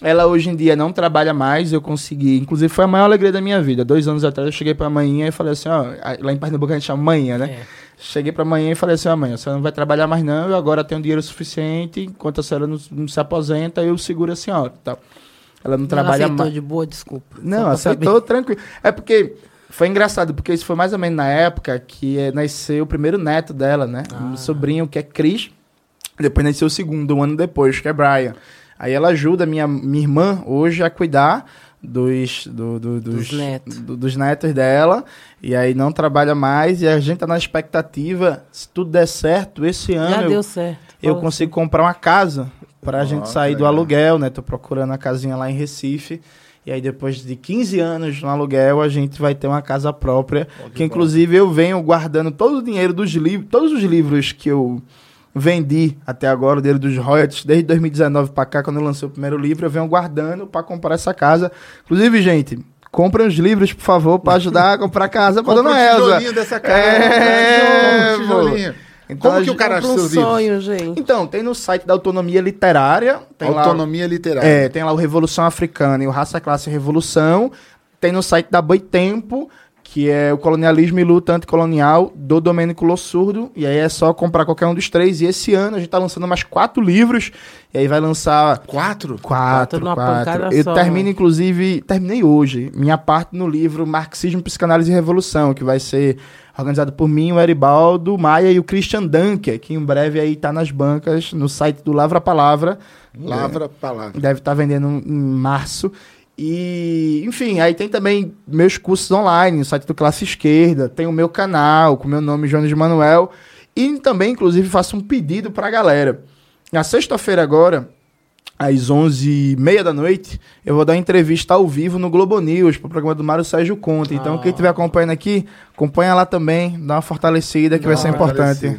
Ela hoje em dia não trabalha mais, eu consegui, inclusive foi a maior alegria da minha vida. Dois anos atrás eu cheguei pra manhã e falei assim, ó, lá em Pernambuco a gente chama manhã, né? Cheguei pra manhã e falei assim, ó, mãe, a senhora não vai trabalhar mais não, eu agora tenho dinheiro suficiente, enquanto a senhora não, não se aposenta, eu seguro a senhora, tá? Ela não trabalha
aceitou
mais.
de boa, desculpa.
Não, aceitou,
saber.
tranquilo. É porque foi engraçado, porque isso foi mais ou menos na época que eh, nasceu o primeiro neto dela, né? Um sobrinho que é Cris. Depois nasceu o segundo, um ano depois, que é Brian. Aí ela ajuda minha, minha irmã hoje a cuidar dos, do- do- dos,
Dos netos.
do- dos netos dela. E aí não trabalha mais. E a gente tá na expectativa, se tudo der certo, esse ano.
Já
eu-
deu certo.
eu
Fala
consigo comprar uma casa pra
Ó,
gente sair do aluguel, né? Tô procurando a casinha lá em Recife. E aí, depois de 15 anos no aluguel, a gente vai ter uma casa própria. que, inclusive, eu venho guardando todo o dinheiro dos livros, todos os livros que eu vendi até agora, o dinheiro dos royalties, desde 2019 pra cá, quando eu lancei o primeiro livro, eu venho guardando pra comprar essa casa. Inclusive, gente, comprem os livros, por favor, pra ajudar a comprar a casa pra
Compra
dona
um
Elza.
tijolinho dessa casa.
É,
tijolinho.
Então,
Como que o cara acha
um
seus livros?
sonho, gente.
então, tem no site da Autonomia Literária. Tem lá-
Autonomia literária.
é, tem lá o Revolução Africana e o Raça, Classe e Revolução. Tem no site da Boitempo, que é o Colonialismo e Luta Anticolonial, do Domênico Lossurdo. E aí é só comprar qualquer um dos três. E esse ano a gente tá lançando mais quatro livros. E aí vai lançar
Quatro?
Quatro,
Quatro numa
quatro.
pancada
Eu
só,
termino,
né?
inclusive, terminei hoje, minha parte no livro Marxismo, Psicanálise e Revolução, que vai ser organizado por mim, o Eribaldo Maia e o Christian Dunker, que em breve aí tá nas bancas, no site do Lavra Palavra.
Lavra palavra.
Deve estar vendendo em março. E, enfim, aí tem também meus cursos online, no site do Classe Esquerda, tem o meu canal com meu nome, Jones Manuel. E também, inclusive, faço um pedido pra galera. Na sexta-feira agora, às 11h30 da noite, eu vou dar uma entrevista ao vivo no Globo News, pro programa do Mário Sérgio Conta. Então, quem estiver acompanhando aqui, acompanha lá também, dá uma fortalecida que vai ser importante.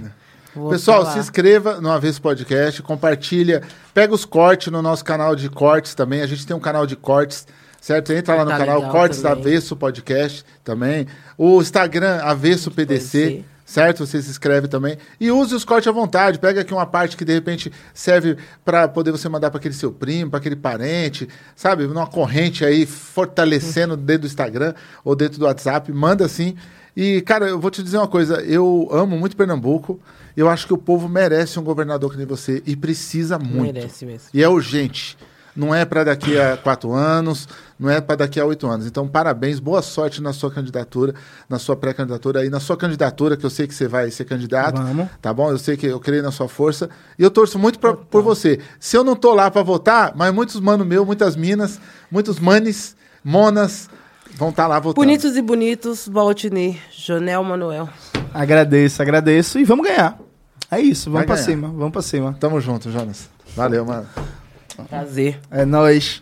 Vou
Pessoal,
falar.
se inscreva no Avesso Podcast, compartilha, pega os cortes no nosso canal de cortes também. A gente tem um canal de cortes, certo? Entra lá no
Tá
canal Cortes
também.
Avesso Podcast também. O Instagram Avesso.
PDC.
Certo? Você se inscreve também. E use os cortes à vontade. Pega aqui uma parte que de repente serve para poder você mandar para aquele seu primo, para aquele parente, sabe? Numa corrente aí, fortalecendo dentro do Instagram ou dentro do WhatsApp. Manda assim. E, cara, eu vou te dizer uma coisa. Eu amo muito Pernambuco. Eu acho que o povo merece um governador que nem você. E precisa muito.
Merece mesmo.
E é urgente. Não é para daqui a quatro anos, não é para daqui a oito anos. Então, parabéns, boa sorte na sua candidatura, na sua pré-candidatura e na sua candidatura, que eu sei que você vai ser candidato.
Vamos.
Tá bom? Eu sei que eu creio na sua força. E eu torço muito pra, por você. Se eu não tô lá para votar, mas muitos mano meu, muitas minas, muitos manes, monas vão estar lá votando.
Bonitos e bonitos, Valtini, Jonel Manuel.
Agradeço, agradeço e vamos ganhar. É isso, vamos
Vai
pra
ganhar.
cima, vamos pra cima.
Tamo junto, Jonas. Valeu, mano.
Prazer.
É nóis.